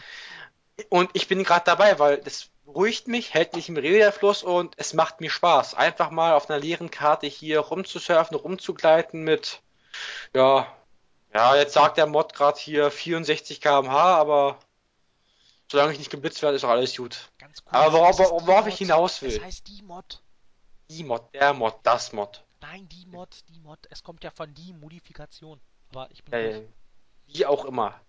Und ich bin gerade dabei, weil das beruhigt mich, hält mich im Redefluss und es macht mir Spaß. Einfach mal auf einer leeren Karte hier rumzusurfen, rumzugleiten mit, ja, ja, jetzt sagt der Mod gerade hier 64 km/h, aber Solange ich nicht geblitzt werde, ist auch alles gut. Ganz cool. Aber worauf, worauf ich hinaus will. Das heißt die Mod. Die Mod, der Mod, das Mod. Nein, die Mod, die Mod. Es kommt ja von die Modifikation. Aber ich bin. Äh, wie auch immer.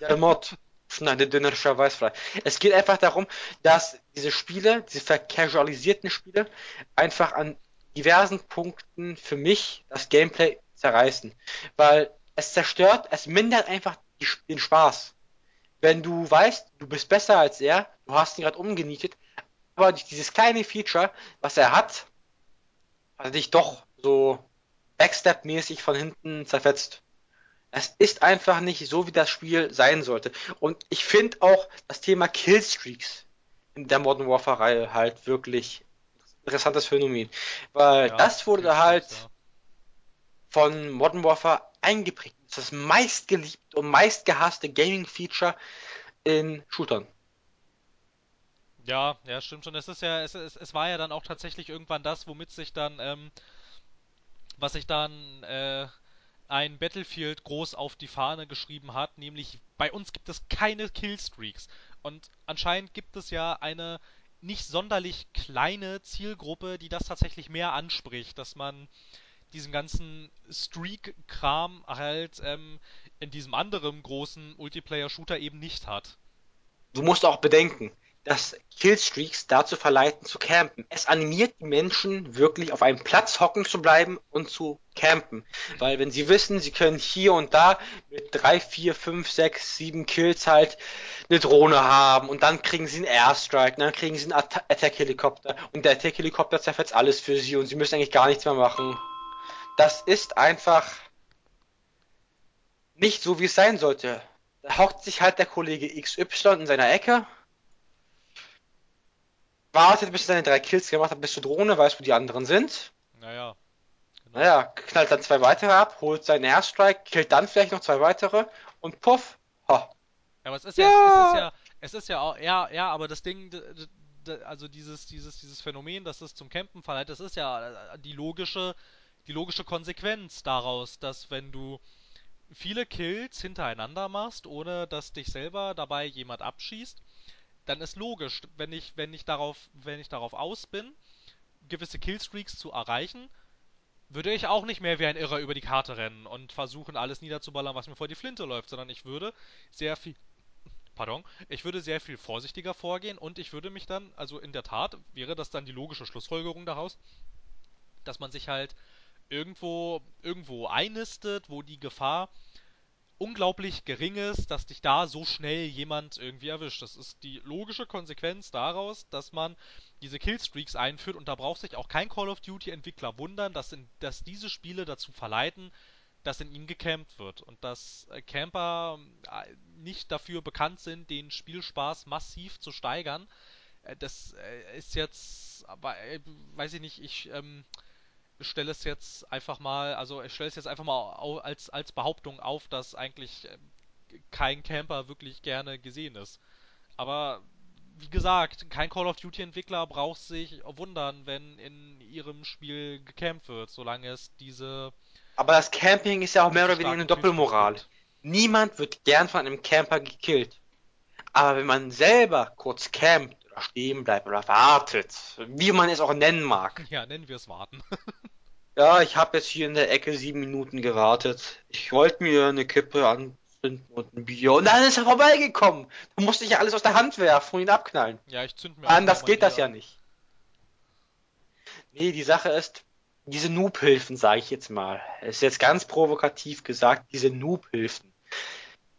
Der Mod. Schneide dünner Weißfrei. Es geht einfach darum, dass diese Spiele, diese vercasualisierten Spiele, einfach an diversen Punkten für mich das Gameplay zerreißen. Weil es zerstört, es mindert einfach die, den Spaß wenn du weißt, du bist besser als er, du hast ihn gerade umgenietet, aber durch dieses kleine Feature, was er hat, hat er dich doch so Backstep-mäßig von hinten zerfetzt. Es ist einfach nicht so, wie das Spiel sein sollte. Und ich finde auch das Thema Killstreaks in der Modern Warfare-Reihe halt wirklich interessantes Phänomen. Weil ja, das wurde halt von Modern Warfare eingeprägt. Das ist das meistgeliebte und meistgehasste Gaming-Feature in Shootern. Ja, ja, stimmt schon. Es ist ja, es, es, es war ja dann auch tatsächlich irgendwann das, womit sich dann, ähm, was sich dann äh, ein Battlefield groß auf die Fahne geschrieben hat, nämlich bei uns gibt es keine Killstreaks. Und anscheinend gibt es ja eine nicht sonderlich kleine Zielgruppe, die das tatsächlich mehr anspricht, dass man diesen ganzen Streak-Kram halt ähm, in diesem anderen großen Multiplayer-Shooter eben nicht hat. Du musst auch bedenken, dass Killstreaks dazu verleiten zu campen. Es animiert die Menschen wirklich auf einem Platz hocken zu bleiben und zu campen. Weil wenn sie wissen, sie können hier und da mit 3, 4, 5, 6, 7 Kills halt eine Drohne haben und dann kriegen sie einen Airstrike, dann kriegen sie einen Attack-Helikopter und der Attack-Helikopter zerfetzt alles für sie und sie müssen eigentlich gar nichts mehr machen das ist einfach nicht so, wie es sein sollte. Da hockt sich halt der Kollege XY in seiner Ecke, wartet, bis er seine drei Kills gemacht hat, bis zur Drohne, weiß, wo die anderen sind. Naja. Genau. Naja, knallt dann zwei weitere ab, holt seinen Airstrike, killt dann vielleicht noch zwei weitere und puff, ha. Ja, aber es ist ja, ja. es ist ja, es ist ja auch, ja, ja, aber das Ding, also dieses, dieses, dieses Phänomen, dass es zum Campen verleiht, das ist ja die logische, die logische Konsequenz daraus, dass wenn du viele Kills hintereinander machst, ohne dass dich selber dabei jemand abschießt, dann ist logisch, wenn ich, wenn ich darauf, wenn ich darauf aus bin, gewisse Killstreaks zu erreichen, würde ich auch nicht mehr wie ein Irrer über die Karte rennen und versuchen, alles niederzuballern, was mir vor die Flinte läuft, sondern ich würde sehr viel. Pardon, ich würde sehr viel vorsichtiger vorgehen und ich würde mich dann, also in der Tat wäre das dann die logische Schlussfolgerung daraus, dass man sich halt irgendwo, irgendwo einnistet, wo die Gefahr unglaublich gering ist, dass dich da so schnell jemand irgendwie erwischt. Das ist die logische Konsequenz daraus, dass man diese Killstreaks einführt und da braucht sich auch kein Call of Duty Entwickler wundern, dass, in, dass diese Spiele dazu verleiten, dass in ihnen gecampt wird und dass äh, Camper äh, nicht dafür bekannt sind, den Spielspaß massiv zu steigern. Äh, das ist jetzt, weiß ich nicht, ich ähm, stelle es jetzt einfach mal, also ich stelle es jetzt einfach mal als, als Behauptung auf, dass eigentlich äh, kein Camper wirklich gerne gesehen ist. Aber wie gesagt, kein Call of Duty Entwickler braucht sich wundern, wenn in ihrem Spiel gecampt wird, solange es diese. Aber das Camping ist ja auch mehr oder weniger eine Doppelmoral. Niemand wird gern von einem Camper gekillt. Aber wenn man selber kurz campt stehen bleibt oder wartet, wie man es auch nennen mag. Ja, nennen wir es warten. ja, ich habe jetzt hier in der Ecke sieben Minuten gewartet. Ich wollte mir eine Kippe anzünden und ein Bier und dann ist er vorbeigekommen. Da musste ich ja alles aus der Hand werfen und ihn abknallen. Ja, ich zünd mir Anders geht das ja nicht. Nee, die Sache ist, diese Noob-Hilfen, sage ich jetzt mal, ist jetzt ganz provokativ gesagt, diese Noob-Hilfen.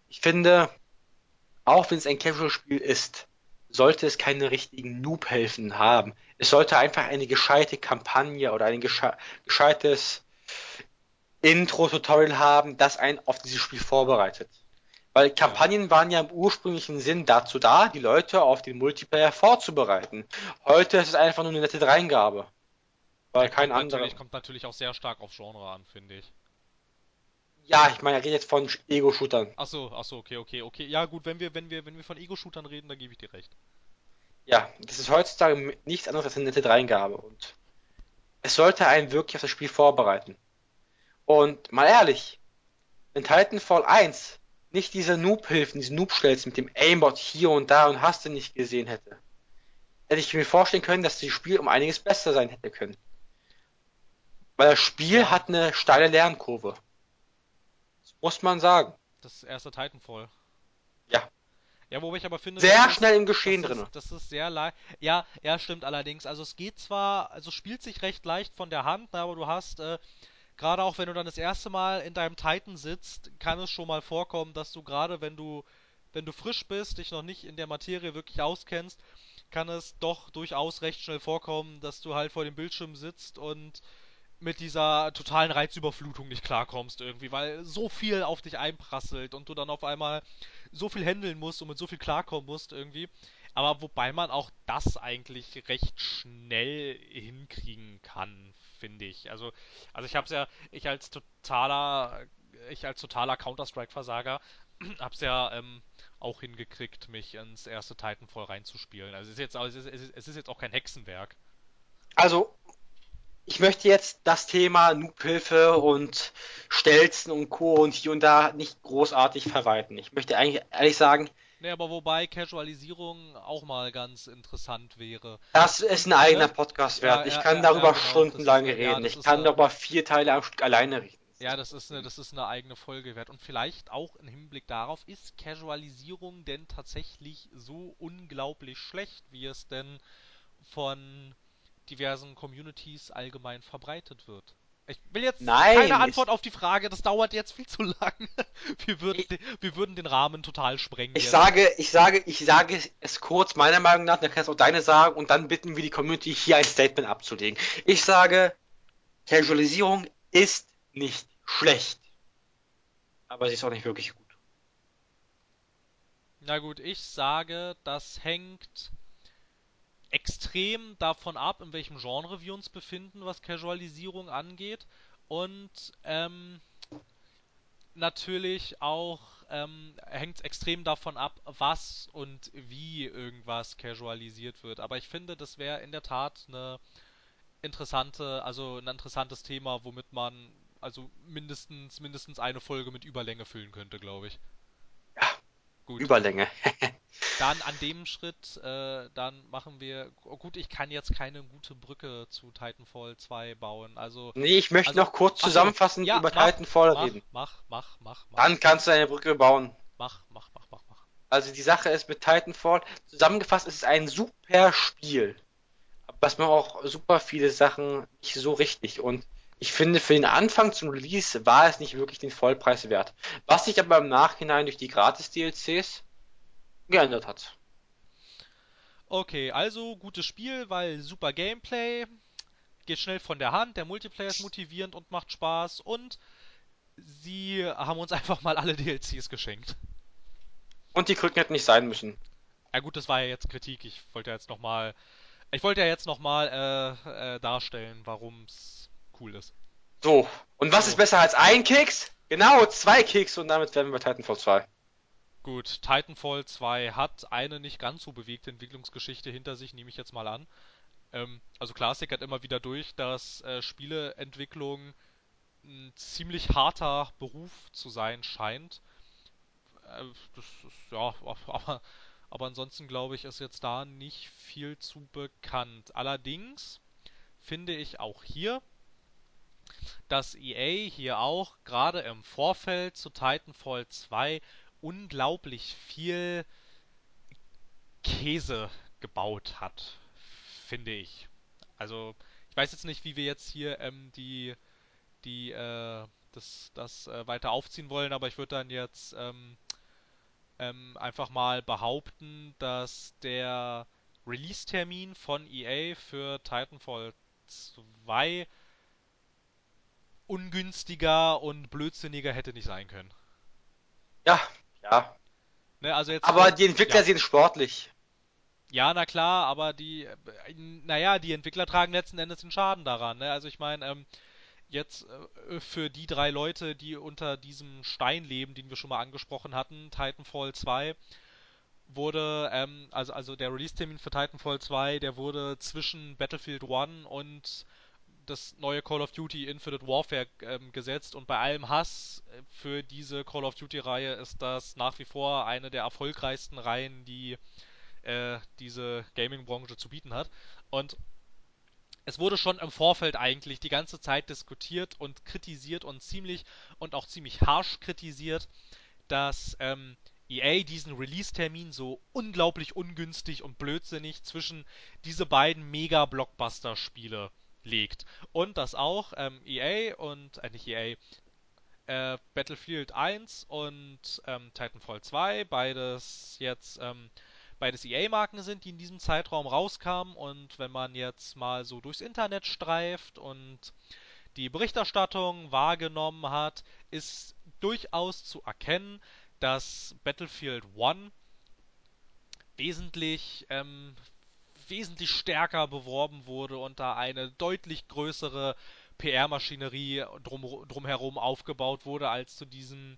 Ich finde, auch wenn es ein Casual-Spiel ist, sollte es keine richtigen Noob-Helfen haben. Es sollte einfach eine gescheite Kampagne oder ein gesche gescheites Intro-Tutorial haben, das einen auf dieses Spiel vorbereitet. Weil Kampagnen waren ja im ursprünglichen Sinn dazu da, die Leute auf den Multiplayer vorzubereiten. Heute ist es einfach nur eine nette Dreingabe. Weil kein anderer. kommt natürlich auch sehr stark auf Genre an, finde ich. Ja, ich meine, er redet jetzt von Ego-Shootern. Achso, achso, okay, okay, okay. Ja, gut, wenn wir, wenn wir, wenn wir von Ego-Shootern reden, dann gebe ich dir recht. Ja, das ist heutzutage nichts anderes als eine nette Dreingabe und es sollte einen wirklich auf das Spiel vorbereiten. Und mal ehrlich, wenn Titanfall 1 nicht diese Noob-Hilfen, diese Noob-Stells mit dem Aimbot hier und da und hast du nicht gesehen hätte, hätte ich mir vorstellen können, dass das Spiel um einiges besser sein hätte können. Weil das Spiel hat eine steile Lernkurve. Muss man sagen. Das erste Titanfall. Ja. Ja, wo ich aber finde. Sehr schnell ist, im Geschehen das drin. Ist, das ist sehr leicht. Ja, ja, stimmt allerdings. Also es geht zwar, also spielt sich recht leicht von der Hand, aber du hast, äh, gerade auch wenn du dann das erste Mal in deinem Titan sitzt, kann es schon mal vorkommen, dass du gerade, wenn du, wenn du frisch bist, dich noch nicht in der Materie wirklich auskennst, kann es doch durchaus recht schnell vorkommen, dass du halt vor dem Bildschirm sitzt und mit dieser totalen Reizüberflutung nicht klarkommst irgendwie, weil so viel auf dich einprasselt und du dann auf einmal so viel handeln musst und mit so viel klarkommen musst irgendwie. Aber wobei man auch das eigentlich recht schnell hinkriegen kann, finde ich. Also, also ich hab's ja, ich als totaler, ich als totaler Counter-Strike-Versager hab's ja ähm, auch hingekriegt, mich ins erste Titanfall reinzuspielen. Also es ist jetzt, es ist, es ist jetzt auch kein Hexenwerk. Also ich möchte jetzt das Thema Noobhilfe und Stelzen und Co. und hier und da nicht großartig verwalten. Ich möchte eigentlich ehrlich sagen. Nee, aber wobei Casualisierung auch mal ganz interessant wäre. Das ist ein eigener Podcast wert. Ja, ich kann ja, darüber ja, genau, stundenlang ist, reden. ich kann darüber vier Teile am Stück alleine reden. Ja, das ist, eine, das ist eine eigene Folge wert. Und vielleicht auch im Hinblick darauf, ist Casualisierung denn tatsächlich so unglaublich schlecht, wie es denn von diversen Communities allgemein verbreitet wird. Ich will jetzt Nein, keine Antwort auf die Frage, das dauert jetzt viel zu lang. Wir würden, ich, den, wir würden den Rahmen total sprengen. Ich jetzt. sage, ich sage, ich sage es kurz meiner Meinung nach, dann kannst du auch deine sagen und dann bitten wir die Community hier ein Statement abzulegen. Ich sage, Casualisierung ist nicht schlecht. aber sie ist auch nicht wirklich gut. Na gut, ich sage, das hängt extrem davon ab, in welchem Genre wir uns befinden, was Casualisierung angeht. Und ähm, natürlich auch ähm, hängt es extrem davon ab, was und wie irgendwas casualisiert wird. Aber ich finde, das wäre in der Tat eine interessante, also ein interessantes Thema, womit man also mindestens mindestens eine Folge mit Überlänge füllen könnte, glaube ich. Ja, Gut, Überlänge. dann an dem Schritt, äh, dann machen wir. Oh, gut, ich kann jetzt keine gute Brücke zu Titanfall 2 bauen. Also, Nee, ich möchte also, noch kurz ach so, zusammenfassend ja, über mach, Titanfall mach, reden. mach, mach, mach, mach, Dann kannst du eine Brücke bauen. mach, mach, mach, mach, mach. Also die Sache ist mit Titanfall, zusammengefasst ist es ein super Spiel. Was man auch super viele Sachen nicht so richtig. Und ich finde, für den Anfang zum Release war es nicht wirklich den Vollpreis wert. Was sich aber im Nachhinein durch die Gratis-DLCs geändert hat. Okay, also gutes Spiel, weil super Gameplay, geht schnell von der Hand, der Multiplayer ist motivierend und macht Spaß und sie haben uns einfach mal alle DLCs geschenkt. Und die Krücken hätten nicht sein müssen. Ja gut, das war ja jetzt Kritik. Ich wollte ja jetzt nochmal, ich wollte ja jetzt nochmal äh, äh, darstellen, warum es cool ist. So, und was So. ist besser als ein Keks? Genau, zwei Keks und damit wären wir bei Titanfall 2. Gut, Titanfall 2 hat eine nicht ganz so bewegte Entwicklungsgeschichte hinter sich, nehme ich jetzt mal an. Ähm, also Classic hat immer wieder durch, dass äh, Spieleentwicklung ein ziemlich harter Beruf zu sein scheint. Äh, das ist, ja, aber, aber ansonsten glaube ich, ist jetzt da nicht viel zu bekannt. Allerdings finde ich auch hier, dass EA hier auch gerade im Vorfeld zu Titanfall 2 unglaublich viel Käse gebaut hat, finde ich. Also, ich weiß jetzt nicht, wie wir jetzt hier ähm, die, die, äh, das, das äh, weiter aufziehen wollen, aber ich würde dann jetzt ähm, ähm, einfach mal behaupten, dass der Release-Termin von EA für Titanfall 2 ungünstiger und blödsinniger hätte nicht sein können. Ja, ja. Ne, also jetzt Aber die Entwickler ja, sind sportlich. ja, na klar, aber die, äh, naja, die Entwickler tragen letzten Endes den Schaden daran. Ne? Also ich meine, ähm, jetzt äh, für die drei Leute, die unter diesem Stein leben, den wir schon mal angesprochen hatten, Titanfall 2, wurde, ähm, also, also der Release-Termin für Titanfall 2, der wurde zwischen Battlefield 1 und das neue Call of Duty Infinite Warfare ähm, gesetzt und bei allem Hass äh, für diese Call of Duty-Reihe ist das nach wie vor eine der erfolgreichsten Reihen, die äh, diese Gaming-Branche zu bieten hat. Und es wurde schon im Vorfeld eigentlich die ganze Zeit diskutiert und kritisiert und ziemlich und auch ziemlich harsch kritisiert, dass ähm, EA diesen Release-Termin so unglaublich ungünstig und blödsinnig zwischen diese beiden Mega-Blockbuster-Spiele legt. Und dass auch ähm, EA und, äh, nicht EA, äh, Battlefield 1 und ähm, Titanfall 2, beides jetzt ähm, beides EA-Marken sind, die in diesem Zeitraum rauskamen. Und wenn man jetzt mal so durchs Internet streift und die Berichterstattung wahrgenommen hat, ist durchaus zu erkennen, dass Battlefield 1 wesentlich, ähm, wesentlich stärker beworben wurde und da eine deutlich größere PR-Maschinerie drum, drumherum aufgebaut wurde als zu diesem,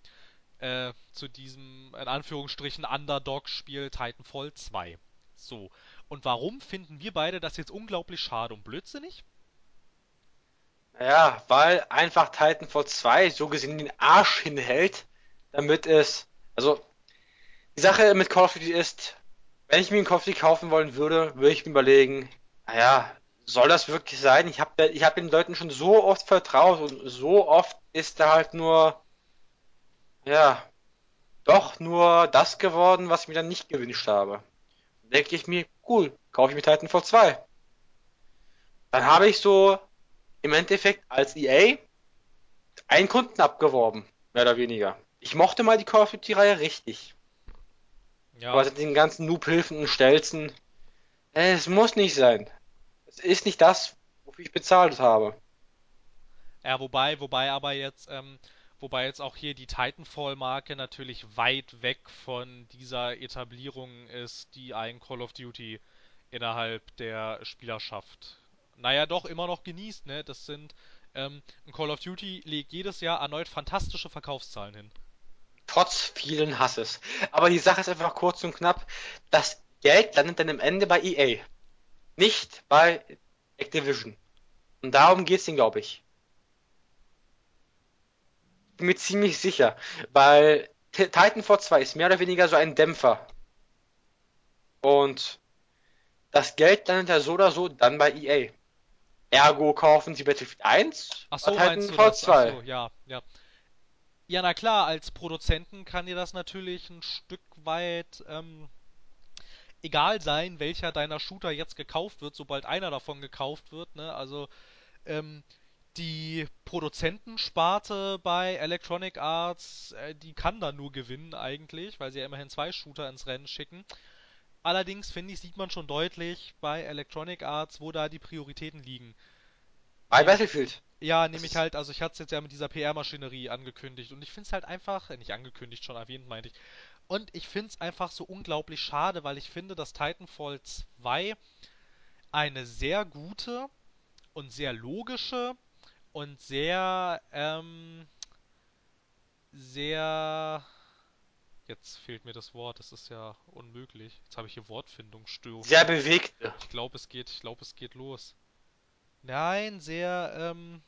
äh, zu diesem, in Anführungsstrichen, Underdog-Spiel Titanfall 2. So. Und warum finden wir beide das jetzt unglaublich schade und blödsinnig? Naja, weil einfach Titanfall 2 so gesehen den Arsch hinhält, damit es. Also, die Sache mit Call of Duty ist, wenn ich mir einen Duty kaufen wollen würde, würde ich mir überlegen, naja, soll das wirklich sein? Ich habe ich hab den Leuten schon so oft vertraut und so oft ist da halt nur, ja, doch nur das geworden, was ich mir dann nicht gewünscht habe. Dann denke ich mir, cool, kaufe ich mir Titanfall 2. Dann habe ich so im Endeffekt als EA einen Kunden abgeworben, mehr oder weniger. Ich mochte mal die Call of Duty-Reihe richtig. Aber Ja, seit den ganzen Noob-Hilfen und Stelzen, äh, es muss nicht sein. Es ist nicht das, wofür ich bezahlt habe. Ja, wobei, wobei aber jetzt, ähm, Wobei jetzt auch hier die Titanfall-Marke natürlich weit weg von dieser Etablierung ist, die ein Call of Duty innerhalb der Spielerschaft, naja, doch immer noch genießt, ne? Das sind, ähm, ein Call of Duty legt jedes Jahr erneut fantastische Verkaufszahlen hin. Trotz vielen Hasses. Aber die Sache ist einfach kurz und knapp, das Geld landet dann am Ende bei EA. Nicht bei Activision. Und darum geht's ihnen, glaube ich. Bin mir ziemlich sicher, weil Titanfall 2 ist mehr oder weniger so ein Dämpfer. Und das Geld landet ja so oder so dann bei EA. Ergo kaufen sie Battlefield 1 Ach so, Titanfall das? Ach 2. so, ja, ja. Ja, na klar, als Produzenten kann dir das natürlich ein Stück weit ähm, egal sein, welcher deiner Shooter jetzt gekauft wird, sobald einer davon gekauft wird, ne? Also ähm, die Produzentensparte bei Electronic Arts, äh, die kann da nur gewinnen eigentlich, weil sie ja immerhin zwei Shooter ins Rennen schicken. Allerdings finde ich, sieht man schon deutlich bei Electronic Arts, wo da die Prioritäten liegen. Bei Battlefield. Ja, nämlich ist, halt, also ich hatte es jetzt ja mit dieser PR-Maschinerie angekündigt und ich finde es halt einfach, äh, nicht angekündigt, schon erwähnt, meinte ich. Und ich finde es einfach so unglaublich schade, weil ich finde, dass Titanfall 2 eine sehr gute und sehr logische und sehr, ähm, sehr, jetzt fehlt mir das Wort, das ist ja unmöglich. Jetzt habe ich hier sehr Wortfindungsstörungen. bewegte. Ich glaube, es geht, ich glaube, es geht los. Nein, sehr, ähm,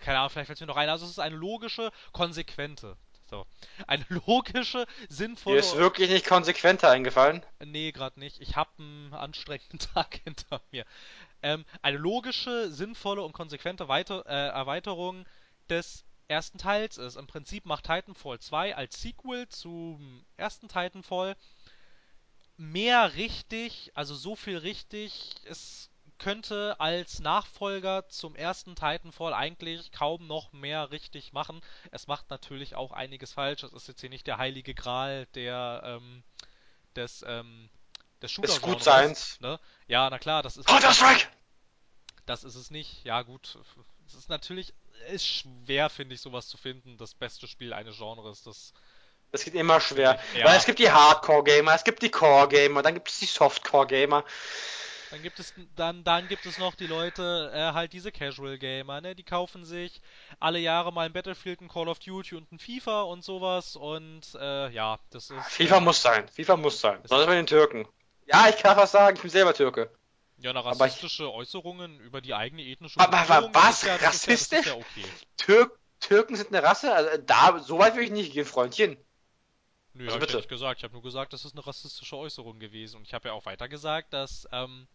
keine Ahnung, vielleicht fällt mir noch ein. Also es ist eine logische, konsequente. So. Eine logische, Dir ist sinnvolle. wirklich nicht konsequenter eingefallen. Nee, gerade nicht. Ich habe einen anstrengenden Tag hinter mir. Ähm, eine logische, sinnvolle und konsequente Weiter äh, Erweiterung des ersten Teils ist. Im Prinzip macht Titanfall 2 als Sequel zum ersten Titanfall mehr richtig, also so viel richtig, es könnte als Nachfolger zum ersten Titanfall eigentlich kaum noch mehr richtig machen. Es macht natürlich auch einiges falsch. Es ist jetzt hier nicht der heilige Gral der, ähm, des, ähm, des Des Shooter-Genres, Gutseins. ne? Ja, na klar, das ist es nicht. Counter-Strike! Das ist es nicht. Ja, gut. Es ist natürlich, ist schwer, finde ich, sowas zu finden. Das beste Spiel eines Genres, das Das geht immer schwer. ich, Weil es ja, gibt die Hardcore-Gamer, es gibt die Core-Gamer, dann gibt es die Softcore-Gamer. Dann gibt es dann dann gibt es noch die Leute, äh, halt diese Casual Gamer, ne? Die kaufen sich alle Jahre mal ein Battlefield, ein Call of Duty und ein FIFA und sowas und äh, ja, das ist FIFA ähm, muss sein. FIFA muss sein. das Sonst bei den Türken. Ja, ich kann was sagen, ich bin selber Türke. ja na, Aber ich. rassistische Äußerungen über die eigene ethnische das ist Was? ja, ist ja, ja Rassistisch? okay. Türk Türken sind eine Rasse? Also, da, so weit will ich nicht gehen, Freundchen. Nö, Also habe ich ja nicht gesagt. Ich habe nur gesagt, das ist eine rassistische Äußerung gewesen und ich habe ja auch weiter gesagt, dass ähm,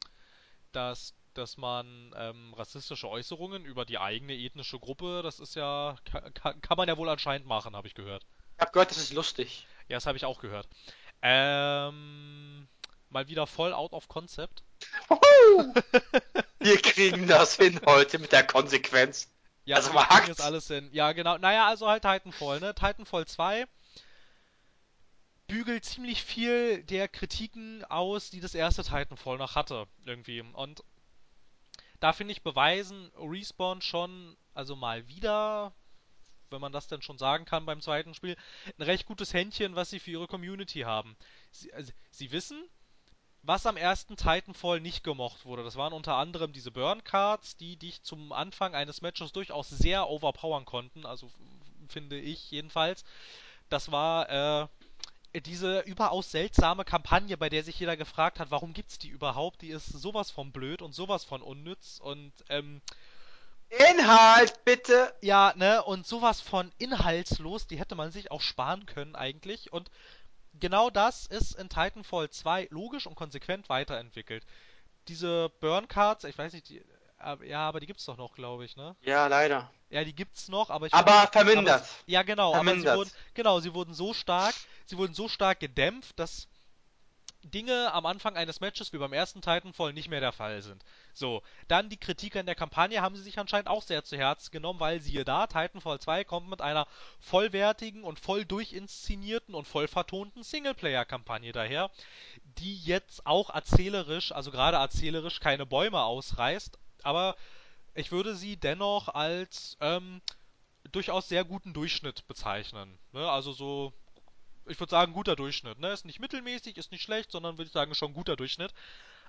dass dass man ähm, rassistische Äußerungen über die eigene ethnische Gruppe, das ist ja, kann, kann, man ja wohl anscheinend machen, habe ich gehört. Ich hab gehört, das ist lustig. Ja, das habe ich auch gehört. Ähm, mal wieder voll out of concept. Wir kriegen das hin heute mit der Konsequenz. Ja, Also wir kriegen jetzt alles hin. Ja, genau. Naja, also halt Titanfall, ne? Titanfall 2 bügelt ziemlich viel der Kritiken aus, die das erste Titanfall noch hatte, irgendwie. Und da finde ich beweisen Respawn schon, also mal wieder, wenn man das denn schon sagen kann beim zweiten Spiel, ein recht gutes Händchen, was sie für ihre Community haben. Sie, also, sie wissen, was am ersten Titanfall nicht gemocht wurde. Das waren unter anderem diese Burn Cards, die dich zum Anfang eines Matches durchaus sehr overpowern konnten, also finde ich jedenfalls. Das war äh, diese überaus seltsame Kampagne, bei der sich jeder gefragt hat, warum gibt's die überhaupt? Die ist sowas von blöd und sowas von unnütz und ähm, Inhalt, bitte! ja, ne, und sowas von inhaltslos, die hätte man sich auch sparen können eigentlich. Und genau das ist in Titanfall 2 logisch und konsequent weiterentwickelt. Diese Burn Cards, ich weiß nicht, die, ja, aber die gibt's doch noch, glaube ich, ne? Ja, leider. Ja, die gibt's noch, aber ich finde, Aber aber vermindert. s- ja genau, aber sie wurden, Vermindert. genau, sie wurden so stark, sie wurden so stark gedämpft, dass Dinge am Anfang eines Matches wie beim ersten Titanfall nicht mehr der Fall sind. So, dann die Kritik an der Kampagne haben sie sich anscheinend auch sehr zu Herzen genommen, weil siehe da, Titanfall 2 kommt mit einer vollwertigen und voll durchinszenierten und voll vertonten Singleplayer-Kampagne daher, die jetzt auch erzählerisch, also gerade erzählerisch, keine Bäume ausreißt, aber ich würde sie dennoch als ähm, durchaus sehr guten Durchschnitt bezeichnen. Ne? Also so, ich würde sagen, guter Durchschnitt. Ne? Ist nicht mittelmäßig, ist nicht schlecht, sondern würde ich sagen, schon guter Durchschnitt.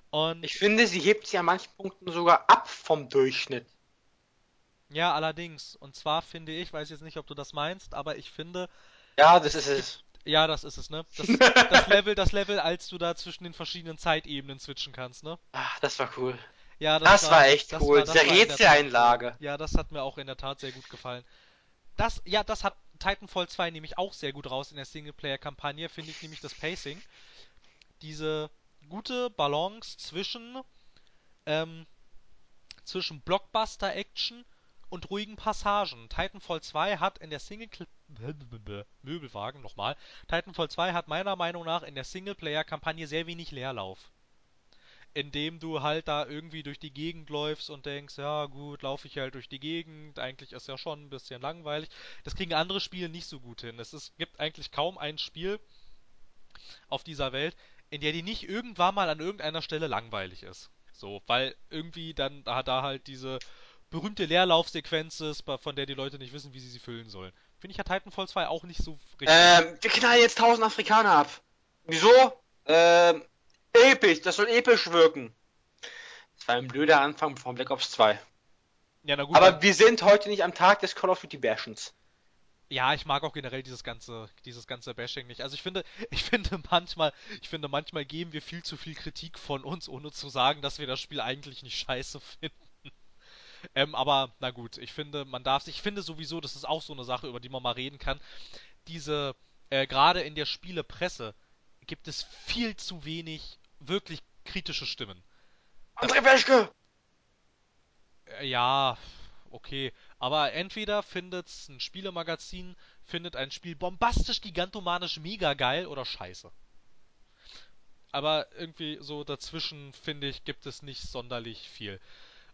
Und Ich finde, sie hebt sie an manchen Punkten sogar ab vom Durchschnitt. ja, allerdings, und zwar finde ich, weiß jetzt nicht, ob du das meinst, aber ich finde, Ja, das ist es. ja, das ist es, ne? Das, das Level, das Level, als du da zwischen den verschiedenen Zeitebenen switchen kannst, ne? Ach, das war cool. Ja, das Das war war, echt das cool. war, Diese. Rätseleinlage. Ja, das hat mir auch in der Tat sehr gut gefallen. Das, ja, das hat Titanfall 2 nämlich auch sehr gut raus in der Singleplayer-Kampagne, finde ich nämlich das Pacing. Diese gute Balance zwischen, ähm, zwischen Blockbuster-Action und ruhigen Passagen. Titanfall 2 hat in der Single Möbelwagen nochmal. Titanfall 2 hat meiner Meinung nach in der Singleplayer-Kampagne sehr wenig Leerlauf. Indem du halt da irgendwie durch die Gegend läufst und denkst, ja gut, laufe ich halt durch die Gegend, eigentlich ist ja schon ein bisschen langweilig. Das kriegen andere Spiele nicht so gut hin. Es ist, gibt eigentlich kaum ein Spiel auf dieser Welt, in der die nicht irgendwann mal an irgendeiner Stelle langweilig ist. So, weil irgendwie dann da, da halt diese berühmte Leerlaufsequenz ist, von der die Leute nicht wissen, wie sie sie füllen sollen. Finde ich hat Titanfall 2 auch nicht so richtig. Ähm, wir knallen jetzt 1000 Afrikaner ab. Wieso? Ähm, episch. Das soll episch wirken. Das war ein blöder Anfang von Black Ops 2. Ja, na gut, Aber dann, wir sind heute nicht am Tag des Call of Duty Bashens. ja, ich mag auch generell dieses ganze, dieses ganze Bashing nicht. Also ich finde, ich finde manchmal, ich finde manchmal geben wir viel zu viel Kritik von uns, ohne zu sagen, dass wir das Spiel eigentlich nicht scheiße finden. Ähm, aber na gut, ich finde, man darf sich, ich finde sowieso, das ist auch so eine Sache, über die man mal reden kann. Diese, äh, gerade in der Spielepresse gibt es viel zu wenig wirklich kritische Stimmen. André Peschke! äh, ja, okay. Aber entweder findet's ein Spielemagazin, findet ein Spiel bombastisch, gigantomanisch, mega geil oder scheiße. Aber irgendwie so dazwischen, finde ich, gibt es nicht sonderlich viel.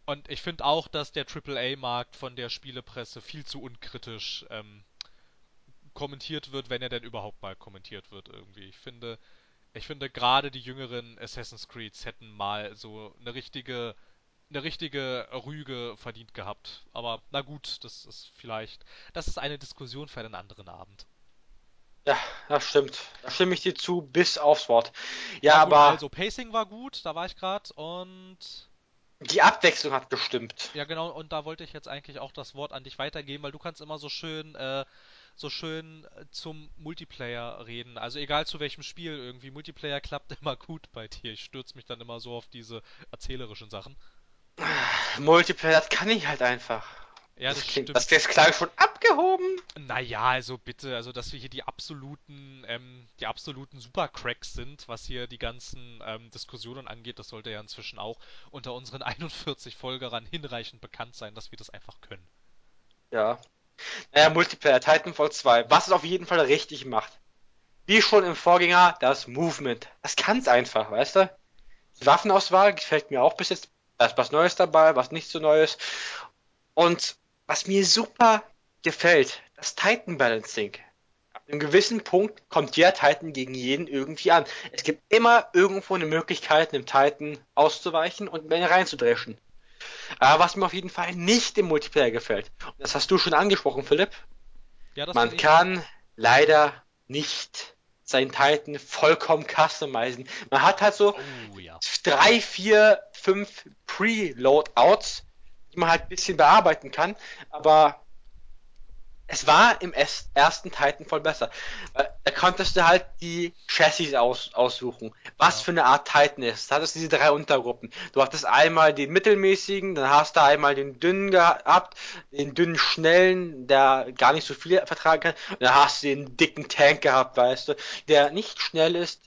Und ich finde auch, dass der AAA-Markt von der Spielepresse viel zu unkritisch ähm, kommentiert wird, wenn er denn überhaupt mal kommentiert wird irgendwie. Ich finde, ich finde gerade die jüngeren Assassin's Creeds hätten mal so eine richtige, eine richtige Rüge verdient gehabt. Aber na gut, das ist vielleicht, das ist eine Diskussion für einen anderen Abend. Ja, das stimmt. Da stimme ich dir zu, bis aufs Wort. Ja, gut, aber also Pacing war gut, da war ich gerade und die Abwechslung hat gestimmt. ja genau, und da wollte ich jetzt eigentlich auch das Wort an dich weitergeben, weil du kannst immer so schön, äh, so schön äh, zum Multiplayer reden. Also egal zu welchem Spiel irgendwie. Multiplayer klappt immer gut bei dir. Ich stürze mich dann immer so auf diese erzählerischen Sachen. Multiplayer, das kann ich halt einfach. Ja, Das das klingt, stimmt. das, das klang schon abgehoben. Naja, also bitte, also dass wir hier die absoluten, ähm, die absoluten Supercracks sind, was hier die ganzen ähm, Diskussionen angeht, das sollte ja inzwischen auch unter unseren 41 Folgerern hinreichend bekannt sein, dass wir das einfach können. Ja. Naja, Multiplayer, Titanfall 2. Was es auf jeden Fall richtig macht. Wie schon im Vorgänger, das Movement. Das kann's einfach, weißt du? Die Waffenauswahl gefällt mir auch bis jetzt. Da ist was Neues dabei, was nicht so Neues. Und was mir super gefällt, das Titan Balancing. Ab einem gewissen Punkt kommt jeder Titan gegen jeden irgendwie an. Es gibt immer irgendwo eine Möglichkeit, einem Titan auszuweichen und ihn reinzudreschen. Aber was mir auf jeden Fall nicht im Multiplayer gefällt, und das hast du schon angesprochen, Philipp, Ja, man kann leider nicht seinen Titan vollkommen customizen. Man hat halt so Oh ja. drei, vier, fünf Pre-Loadouts, die man halt ein bisschen bearbeiten kann, aber es war im ersten Titanfall besser. Weil Da konntest du halt die Chassis aus, aussuchen, was Ja. für eine Art Titan ist. Da hattest du diese drei Untergruppen. Du hattest einmal den mittelmäßigen, dann hast du einmal den dünnen gehabt, den dünnen schnellen, der gar nicht so viel vertragen kann, und dann hast du den dicken Tank gehabt, weißt du, der nicht schnell ist,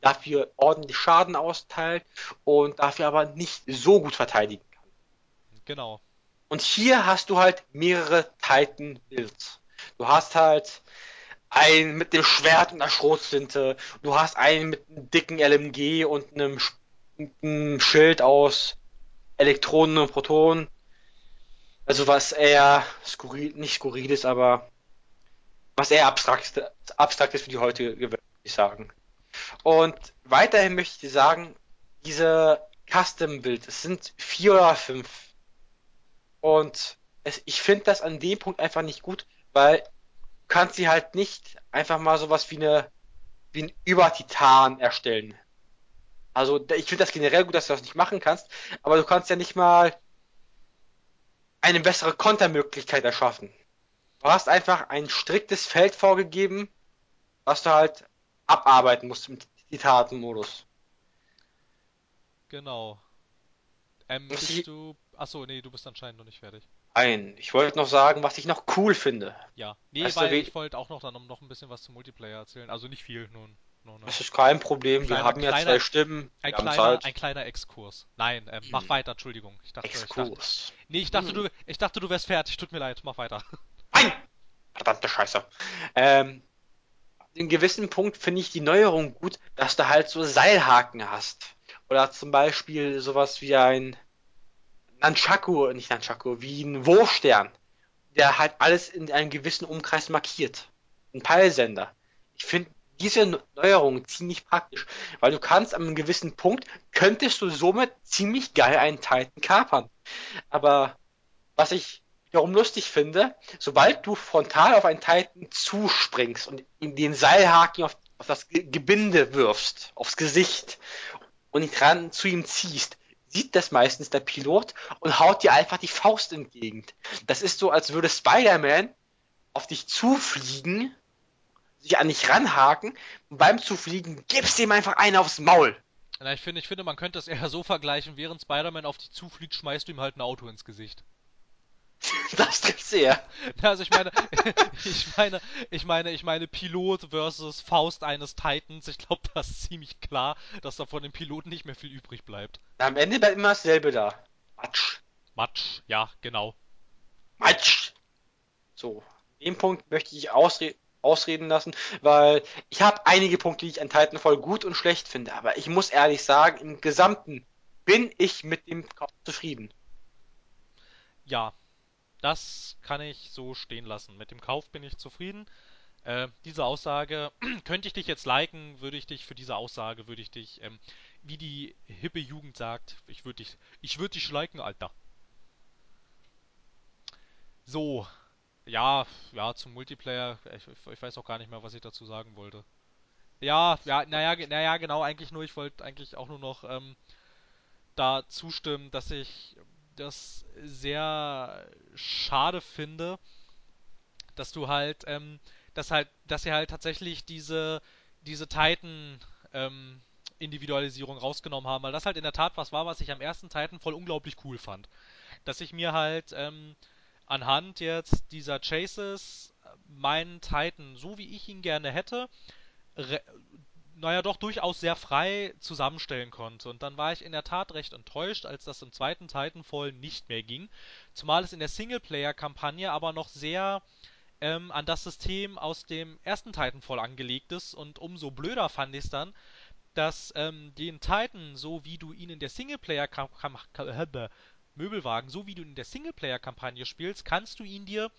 dafür ordentlich Schaden austeilt und dafür aber nicht so gut verteidigen kann. Genau. Und hier hast du halt mehrere Titan-Builds. Du hast halt einen mit dem Schwert und einer Schrotflinte. Du hast einen mit einem dicken LMG und einem, Sch- einem Schild aus Elektronen und Protonen. Also was eher skurril, nicht skurril ist, aber was eher abstrakt, abstrakt ist für die heutige Welt, würde ich sagen. Und weiterhin möchte ich dir sagen, diese Custom-Build, es sind vier oder fünf. Und es, ich finde das an dem Punkt einfach nicht gut, weil du kannst sie halt nicht einfach mal sowas wie eine wie ein Übertitan erstellen. Also ich finde das generell gut, dass du das nicht machen kannst, aber du kannst ja nicht mal eine bessere Kontermöglichkeit erschaffen. Du hast einfach ein striktes Feld vorgegeben, was du halt abarbeiten musst im Titatenmodus. Genau. Ähm, bist ich, du. Achso, nee, du bist anscheinend noch nicht fertig. ein, ich wollte noch sagen, was ich noch cool finde. Ja. Nee, Weißt weil ich wollte auch noch dann noch ein bisschen was zum Multiplayer erzählen. Also nicht viel, nur, eine das ist kein Problem, wir kleiner, haben ja zwei kleiner, Stimmen, ein kleiner, ein kleiner Exkurs. Nein, mach Hm, weiter, Entschuldigung. Ich dachte, ich dachte. Exkurs. Nee, ich dachte, Hm. du, ich dachte, du wärst fertig. Tut mir leid, mach weiter. Nein! Verdammte Scheiße. Ähm, in gewissen Punkt finde ich die Neuerung gut, dass du halt so Seilhaken hast. Oder zum Beispiel sowas wie ein Nunchaku, nicht Nunchaku, wie ein Wurfstern, der halt alles in einem gewissen Umkreis markiert. Ein Peilsender. Ich finde diese Neuerung ziemlich praktisch, weil du kannst an einem gewissen Punkt, könntest du somit ziemlich geil einen Titan kapern. Aber was ich wiederum lustig finde, sobald du frontal auf einen Titan zuspringst und ihm den Seilhaken auf, auf das Ge Gebinde wirfst, aufs Gesicht und ihn dran zu ihm ziehst, sieht das meistens der Pilot und haut dir einfach die Faust entgegen. Das ist so, als würde Spider-Man auf dich zufliegen, sich an dich ranhaken und beim Zufliegen gibst du ihm einfach einen aufs Maul. Na, ich finde, ich finde, man könnte es eher so vergleichen, während Spider-Man auf dich zufliegt, schmeißt du ihm halt ein Auto ins Gesicht. Das trifft sehr. Also ich meine, ich meine, ich meine, ich meine Pilot versus Faust eines Titans. Ich glaube, das ist ziemlich klar, dass da von dem Piloten nicht mehr viel übrig bleibt. Am Ende bleibt immer dasselbe da. Matsch. Matsch, ja, genau. Matsch. So, den Punkt möchte ich ausre ausreden lassen, weil ich habe einige Punkte, die ich an Titanfall gut und schlecht finde, aber ich muss ehrlich sagen, im Gesamten bin ich mit dem Kauf zufrieden. Ja, das kann ich so stehen lassen. Mit dem Kauf bin ich zufrieden. Äh, diese Aussage, könnte ich dich jetzt liken, würde ich dich für diese Aussage, würde ich dich, ähm, wie die hippe Jugend sagt, ich würde dich, ich würde dich liken, Alter. So, ja, ja, zum Multiplayer, ich, ich weiß auch gar nicht mehr, was ich dazu sagen wollte. Ja, ja, naja, naja, genau, eigentlich nur, ich wollte eigentlich auch nur noch ähm, da zustimmen, dass ich das sehr schade finde, dass du halt, ähm, dass halt, dass sie halt tatsächlich diese, diese Titan, ähm, Individualisierung rausgenommen haben, weil das halt in der Tat was war, was ich am ersten Titan voll unglaublich cool fand. Dass ich mir halt ähm, anhand jetzt dieser Chases meinen Titan, so wie ich ihn gerne hätte, naja, doch durchaus sehr frei zusammenstellen konnte. Und dann war ich in der Tat recht enttäuscht, als das im zweiten Titanfall nicht mehr ging. Zumal es in der Singleplayer-Kampagne aber noch sehr ähm, an das System aus dem ersten Titanfall angelegt ist. Und umso blöder fand ich es dann, dass ähm, den Titan, so wie du ihn in der Singleplayer-Kampagne Möbelwagen, so wie du ihn in der Singleplayer-Kampagne spielst, kannst du ihn dir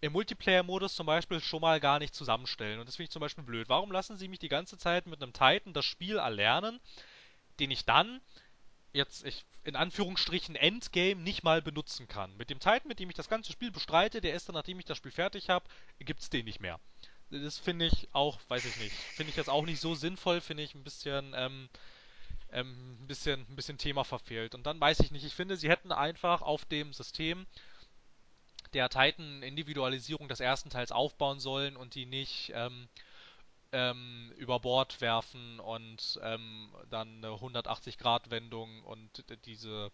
im Multiplayer-Modus zum Beispiel schon mal gar nicht zusammenstellen. Und das finde ich zum Beispiel blöd. Warum lassen sie mich die ganze Zeit mit einem Titan das Spiel erlernen, den ich dann jetzt ich, in Anführungsstrichen Endgame nicht mal benutzen kann? Mit dem Titan, mit dem ich das ganze Spiel bestreite, der ist dann, nachdem ich das Spiel fertig habe, gibt es den nicht mehr. Das finde ich auch, weiß ich nicht, finde ich jetzt auch nicht so sinnvoll, finde ich ein bisschen, ähm, ähm, ein bisschen, ein bisschen Thema verfehlt. Und dann weiß ich nicht, ich finde, sie hätten einfach auf dem System der Titan-Individualisierung des ersten Teils aufbauen sollen und die nicht ähm, ähm, über Bord werfen und ähm, dann eine 180-Grad-Wendung und diese,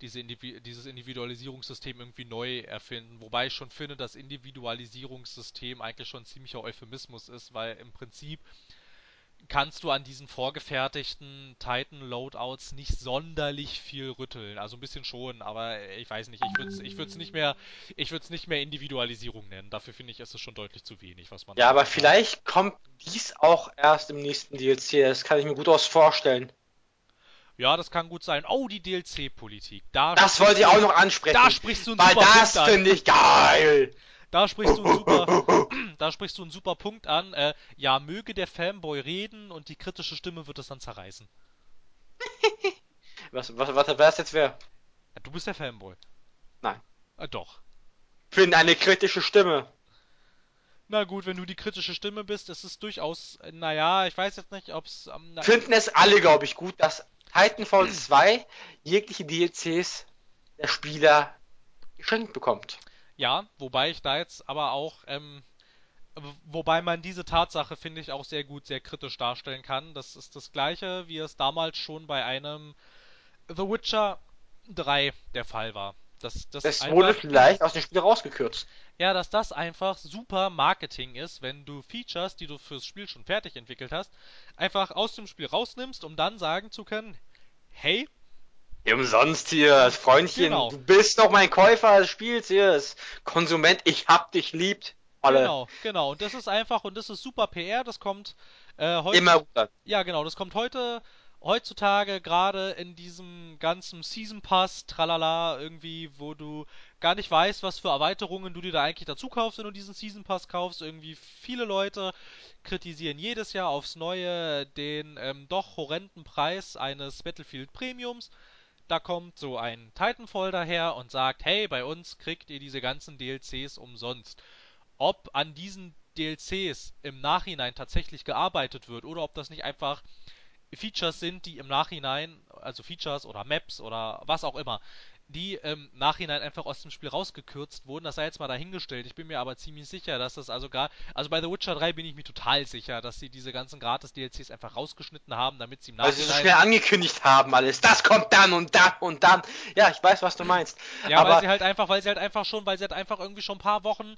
diese Indivi dieses Individualisierungssystem irgendwie neu erfinden. Wobei ich schon finde, dass Individualisierungssystem eigentlich schon ein ziemlicher Euphemismus ist, weil im Prinzip kannst du an diesen vorgefertigten Titan-Loadouts nicht sonderlich viel rütteln. Also ein bisschen schon, aber ich weiß nicht, ich würde es ich würd's nicht mehr, ich würde es nicht mehr Individualisierung nennen. Dafür finde ich, ist es schon deutlich zu wenig, was man Ja, aber hat. vielleicht kommt dies auch erst im nächsten DLC. Das kann ich mir gut aus vorstellen. Ja, das kann gut sein. Oh, die DLC-Politik. Da Das wollte ich auch noch ansprechen. da sprichst du einen Weil super das finde ich geil. Da sprichst du einen super, da sprichst du einen super Punkt an. Äh, ja, möge der Fanboy reden und die kritische Stimme wird es dann zerreißen. Was, was, was, was jetzt wer? Ja, du bist der Fanboy. Nein. Äh, doch. Bin eine kritische Stimme. Na gut, wenn du die kritische Stimme bist, ist es durchaus, naja, ich weiß jetzt nicht, ob es. Ähm, Finden es alle, glaube ich, gut, dass Titanfall 2 jegliche DLCs der Spieler geschenkt bekommt. ja, wobei ich da jetzt aber auch, ähm, wobei man diese Tatsache, finde ich, auch sehr gut, sehr kritisch darstellen kann. Das ist das gleiche, wie es damals schon bei einem The Witcher 3 der Fall war. Das Das wurde einfach, vielleicht aus dem Spiel rausgekürzt. ja, dass das einfach super Marketing ist, wenn du Features, die du fürs Spiel schon fertig entwickelt hast, einfach aus dem Spiel rausnimmst, um dann sagen zu können, hey, Umsonst hier, als Freundchen, Genau. du bist doch mein Käufer des Spiels hier, Konsument, ich hab dich liebt. Alle. genau, genau, und das ist einfach, und das ist super PR, das kommt äh, heute, Immer an. ja genau, das kommt heute, heutzutage gerade in diesem ganzen Season Pass, tralala, irgendwie, wo du gar nicht weißt, was für Erweiterungen du dir da eigentlich dazu kaufst, wenn du diesen Season Pass kaufst. Irgendwie viele Leute kritisieren jedes Jahr aufs Neue den ähm, doch horrenden Preis eines Battlefield Premiums. Da kommt so ein Titanfall daher und sagt, hey, bei uns kriegt ihr diese ganzen DLCs umsonst. Ob an diesen DLCs im Nachhinein tatsächlich gearbeitet wird oder ob das nicht einfach Features sind, die im Nachhinein, also Features oder Maps oder was auch immer, die im Nachhinein einfach aus dem Spiel rausgekürzt wurden. Das sei jetzt mal dahingestellt. Ich bin mir aber ziemlich sicher, dass das also gar. Also bei The Witcher 3 bin ich mir total sicher, dass sie diese ganzen Gratis-DLCs einfach rausgeschnitten haben, damit sie im Weil sie Nachhinein. so schnell angekündigt haben alles. Das kommt dann und dann und dann. Ja, ich weiß, was du meinst. Ja, weil aber sie halt einfach, weil sie halt einfach schon, weil sie halt einfach irgendwie schon ein paar Wochen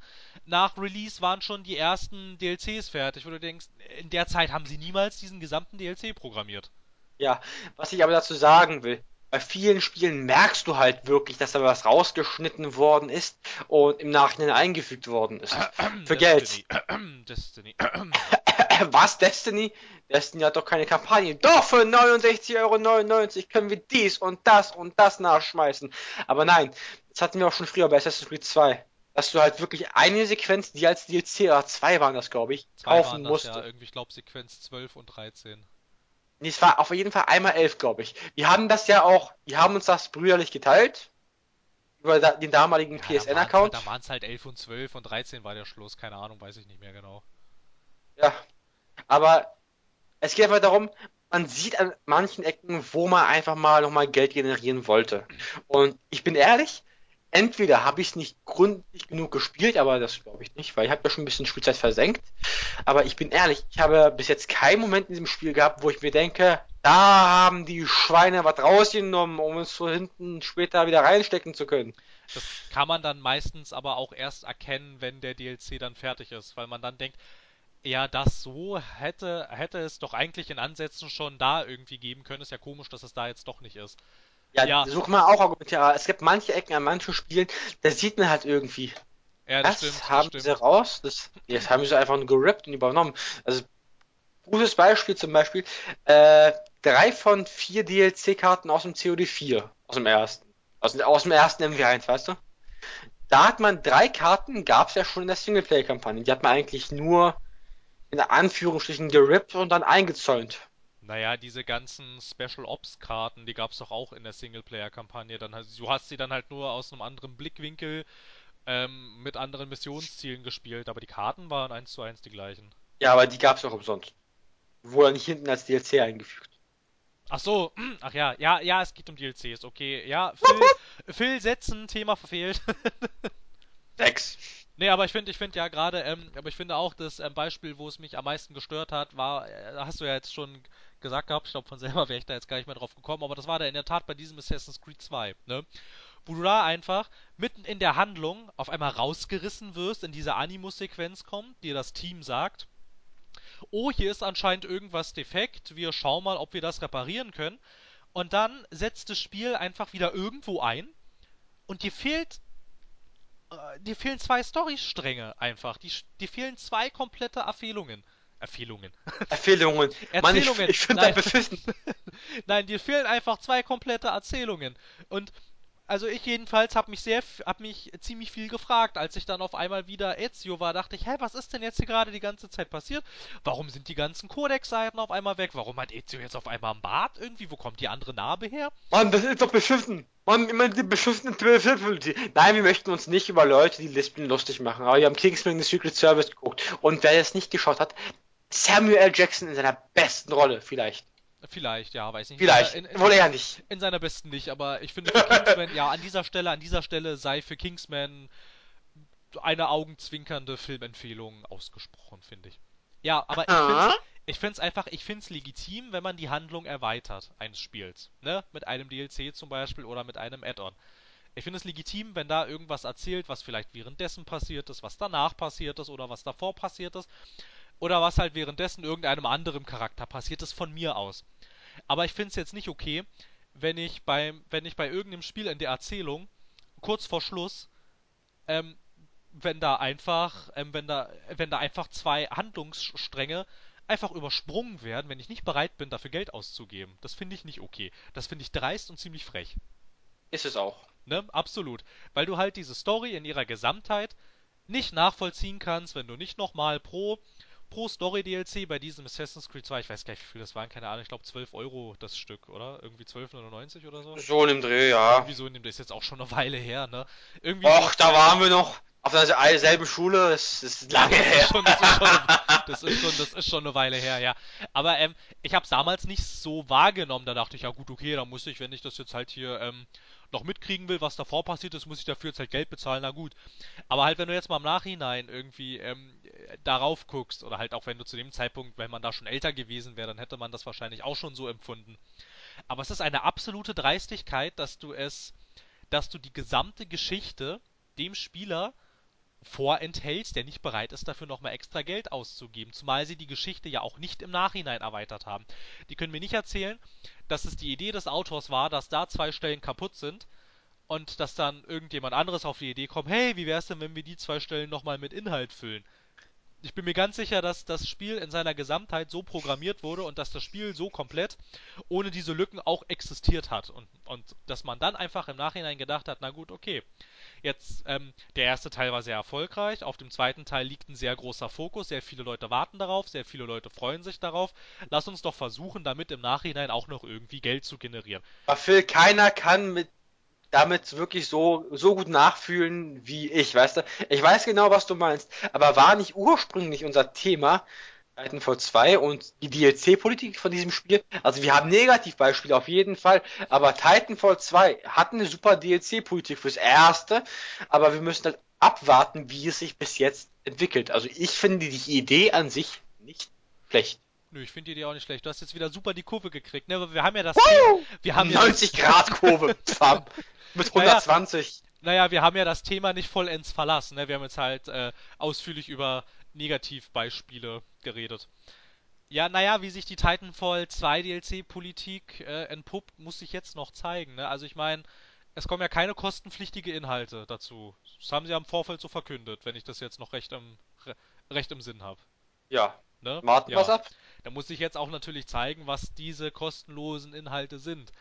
nach Release waren schon die ersten DLCs fertig, wo du denkst, in der Zeit haben sie niemals diesen gesamten DLC programmiert. ja, was ich aber dazu sagen will, bei vielen Spielen merkst du halt wirklich, dass da was rausgeschnitten worden ist und im Nachhinein eingefügt worden ist. Für Geld. Destiny. Was, Destiny? Destiny hat doch keine Kampagne. Doch, für 69,99 Euro können wir dies und das und das nachschmeißen. Aber nein, das hatten wir auch schon früher bei Assassin's Creed 2. Dass du halt wirklich eine Sequenz, die als DLC, oder zwei waren das, glaube ich, kaufen musst. ja irgendwie, ich glaube Sequenz 12 und 13. Nee, es war auf jeden Fall einmal elf, glaube ich. Wir haben das ja auch, wir haben uns das brüderlich geteilt. Über da, den damaligen Ja, PSN-Account. Da waren es halt 11 und 12 und 13 war der Schluss, keine Ahnung, weiß ich nicht mehr genau. Ja. Aber es geht einfach darum, man sieht an manchen Ecken, wo man einfach mal nochmal Geld generieren wollte. Und ich bin ehrlich, entweder habe ich es nicht gründlich genug gespielt, aber das glaube ich nicht, weil ich habe ja schon ein bisschen Spielzeit versenkt. Aber ich bin ehrlich, ich habe bis jetzt keinen Moment in diesem Spiel gehabt, wo ich mir denke, da haben die Schweine was rausgenommen, um es so hinten später wieder reinstecken zu können. Das kann man dann meistens aber auch erst erkennen, wenn der DLC dann fertig ist, weil man dann denkt, ja, das so hätte, hätte es doch eigentlich in Ansätzen schon da irgendwie geben können. Ist ja komisch, dass es da jetzt doch nicht ist. Ja, Ja. such mal auch Argumente. Es gibt manche Ecken an manchen Spielen, da sieht man halt irgendwie, Ja, das Das stimmt. Das haben stimmt. sie raus, das, das haben sie einfach nur gerippt und übernommen. Also, gutes Beispiel zum Beispiel, äh, drei von vier DLC-Karten aus dem COD 4, aus dem ersten, aus, dem- aus dem ersten MW1, weißt du? Da hat man drei Karten, gab's ja schon in der Singleplayer-Kampagne, die hat man eigentlich nur in Anführungsstrichen gerippt und dann eingezäunt. Naja, diese ganzen Special Ops Karten, die gab's doch auch in der Singleplayer-Kampagne. Dann hast, du hast sie dann halt nur aus einem anderen Blickwinkel ähm, mit anderen Missionszielen gespielt, aber die Karten waren eins zu eins die gleichen. Ja, aber die gab's auch umsonst. Wurde nicht hinten als DLC eingefügt. Ach so, ach ja, ja, ja, es geht um DLCs, okay. Ja, Phil, Phil Setzen, Thema verfehlt. Sechs. Nee, aber ich finde, ich finde ja gerade, ähm, aber ich finde auch das ähm, Beispiel, wo es mich am meisten gestört hat, war, äh, hast du ja jetzt schon gesagt gehabt, ich glaube von selber wäre ich da jetzt gar nicht mehr drauf gekommen, aber das war da in der Tat bei diesem Assassin's Creed 2, ne? Wo du da einfach mitten in der Handlung auf einmal rausgerissen wirst, in diese Animus-Sequenz kommt, dir das Team sagt, oh, hier ist anscheinend irgendwas defekt, wir schauen mal, ob wir das reparieren können. Und dann setzt das Spiel einfach wieder irgendwo ein und dir fehlt äh, dir fehlen zwei Storystränge einfach. Die, dir fehlen zwei komplette Erfehlungen. Erfehlungen. Empfehlungen. Mann, ich, Erzählungen. ich finde Nein. das beschissen. Nein, dir fehlen einfach zwei komplette Erzählungen. Und also ich jedenfalls habe mich sehr, habe mich ziemlich viel gefragt, als ich dann auf einmal wieder Ezio war, dachte ich, hä, was ist denn jetzt hier gerade die ganze Zeit passiert? Warum sind die ganzen Codex-Seiten auf einmal weg? Warum hat Ezio jetzt auf einmal einen Bart irgendwie? Wo kommt die andere Narbe her? Mann, das ist doch beschissen. Mann, immer die beschissene Nein, wir möchten uns nicht über Leute, die Lispeln lustig machen. Aber wir haben Kingsman The Secret Service geguckt. Und wer es nicht geschaut hat, Samuel. Jackson in seiner besten Rolle, vielleicht. Vielleicht, ja, weiß nicht. Vielleicht, in, in, wohl eher nicht. In seiner besten nicht, aber ich finde für Kingsman, ja, an dieser Stelle, an dieser Stelle sei für Kingsman eine augenzwinkernde Filmempfehlung ausgesprochen, finde ich. Ja, aber ich finde find's einfach, ich find's legitim, wenn man die Handlung erweitert eines Spiels, ne? Mit einem DLC zum Beispiel oder mit einem Add-on. Ich finde es legitim, wenn da irgendwas erzählt, was vielleicht währenddessen passiert ist, was danach passiert ist oder was davor passiert ist. Oder was halt währenddessen irgendeinem anderen Charakter passiert ist, von mir aus. Aber ich finde es jetzt nicht okay, wenn ich beim, wenn ich bei irgendeinem Spiel in der Erzählung kurz vor Schluss, ähm, wenn da einfach, ähm, wenn da, wenn da einfach zwei Handlungsstränge einfach übersprungen werden, wenn ich nicht bereit bin, dafür Geld auszugeben. Das finde ich nicht okay. Das finde ich dreist und ziemlich frech. Ist es auch. Ne? Absolut. Weil du halt diese Story in ihrer Gesamtheit nicht nachvollziehen kannst, wenn du nicht nochmal pro pro Story-DLC bei diesem Assassin's Creed 2, ich weiß gar nicht, wie viel das waren, keine Ahnung, ich glaube 12 Euro das Stück, oder? Irgendwie 12,99 oder so? So in dem Dreh, ja. Irgendwie so in dem Dreh, ist jetzt auch schon eine Weile her, ne? Irgendwie Och, so da waren wir noch auf derselben Schule, das ist lange das her. Ist schon, das, ist schon das, ist schon, das ist schon eine Weile her, ja. Aber ähm, ich habe es damals nicht so wahrgenommen, da dachte ich, ja gut, okay, dann muss ich, wenn ich das jetzt halt hier ähm, noch mitkriegen will, was davor passiert ist, muss ich dafür jetzt halt Geld bezahlen, na gut. Aber halt, wenn du jetzt mal im Nachhinein irgendwie ähm, darauf guckst, oder halt auch wenn du zu dem Zeitpunkt, wenn man da schon älter gewesen wäre, dann hätte man das wahrscheinlich auch schon so empfunden. Aber es ist eine absolute Dreistigkeit, dass du es, dass du die gesamte Geschichte dem Spieler vorenthältst, der nicht bereit ist, dafür nochmal extra Geld auszugeben. Zumal sie die Geschichte ja auch nicht im Nachhinein erweitert haben. Die können mir nicht erzählen, dass es die Idee des Autors war, dass da zwei Stellen kaputt sind und dass dann irgendjemand anderes auf die Idee kommt, hey, wie wär's denn, wenn wir die zwei Stellen nochmal mit Inhalt füllen? Ich bin mir ganz sicher, dass das Spiel in seiner Gesamtheit so programmiert wurde und dass das Spiel so komplett ohne diese Lücken auch existiert hat. Und, und dass man dann einfach im Nachhinein gedacht hat, na gut, okay, Jetzt, ähm, der erste Teil war sehr erfolgreich. Auf dem zweiten Teil liegt ein sehr großer Fokus. Sehr viele Leute warten darauf. Sehr viele Leute freuen sich darauf. Lass uns doch versuchen, damit im Nachhinein auch noch irgendwie Geld zu generieren. Aber Phil, keiner kann mit damit wirklich so, so gut nachfühlen wie ich, weißt du? Ich weiß genau, was du meinst, aber war nicht ursprünglich unser Thema, Titanfall 2 und die DLC-Politik von diesem Spiel. Also wir haben Negativbeispiele auf jeden Fall, aber Titanfall 2 hat eine super DLC-Politik fürs Erste, aber wir müssen halt abwarten, wie es sich bis jetzt entwickelt. Also ich finde die Idee an sich nicht schlecht. Nö, ich finde die Idee auch nicht schlecht. Du hast jetzt wieder super die Kurve gekriegt, ne? Wir haben ja das. Woo! Wir haben 90 ja Grad Kurve. mit 120. Naja, naja, wir haben ja das Thema nicht vollends verlassen. Ne? Wir haben jetzt halt äh, ausführlich über Negativbeispiele geredet. Ja, naja, wie sich die Titanfall 2 DLC-Politik äh, entpuppt, muss sich jetzt noch zeigen. Ne? Also ich meine, es kommen ja keine kostenpflichtige Inhalte dazu. Das haben sie ja im Vorfeld so verkündet, wenn ich das jetzt noch recht im, recht im Sinn habe. Ja. Ne? Warten ja. was ab. Da muss sich jetzt auch natürlich zeigen, was diese kostenlosen Inhalte sind.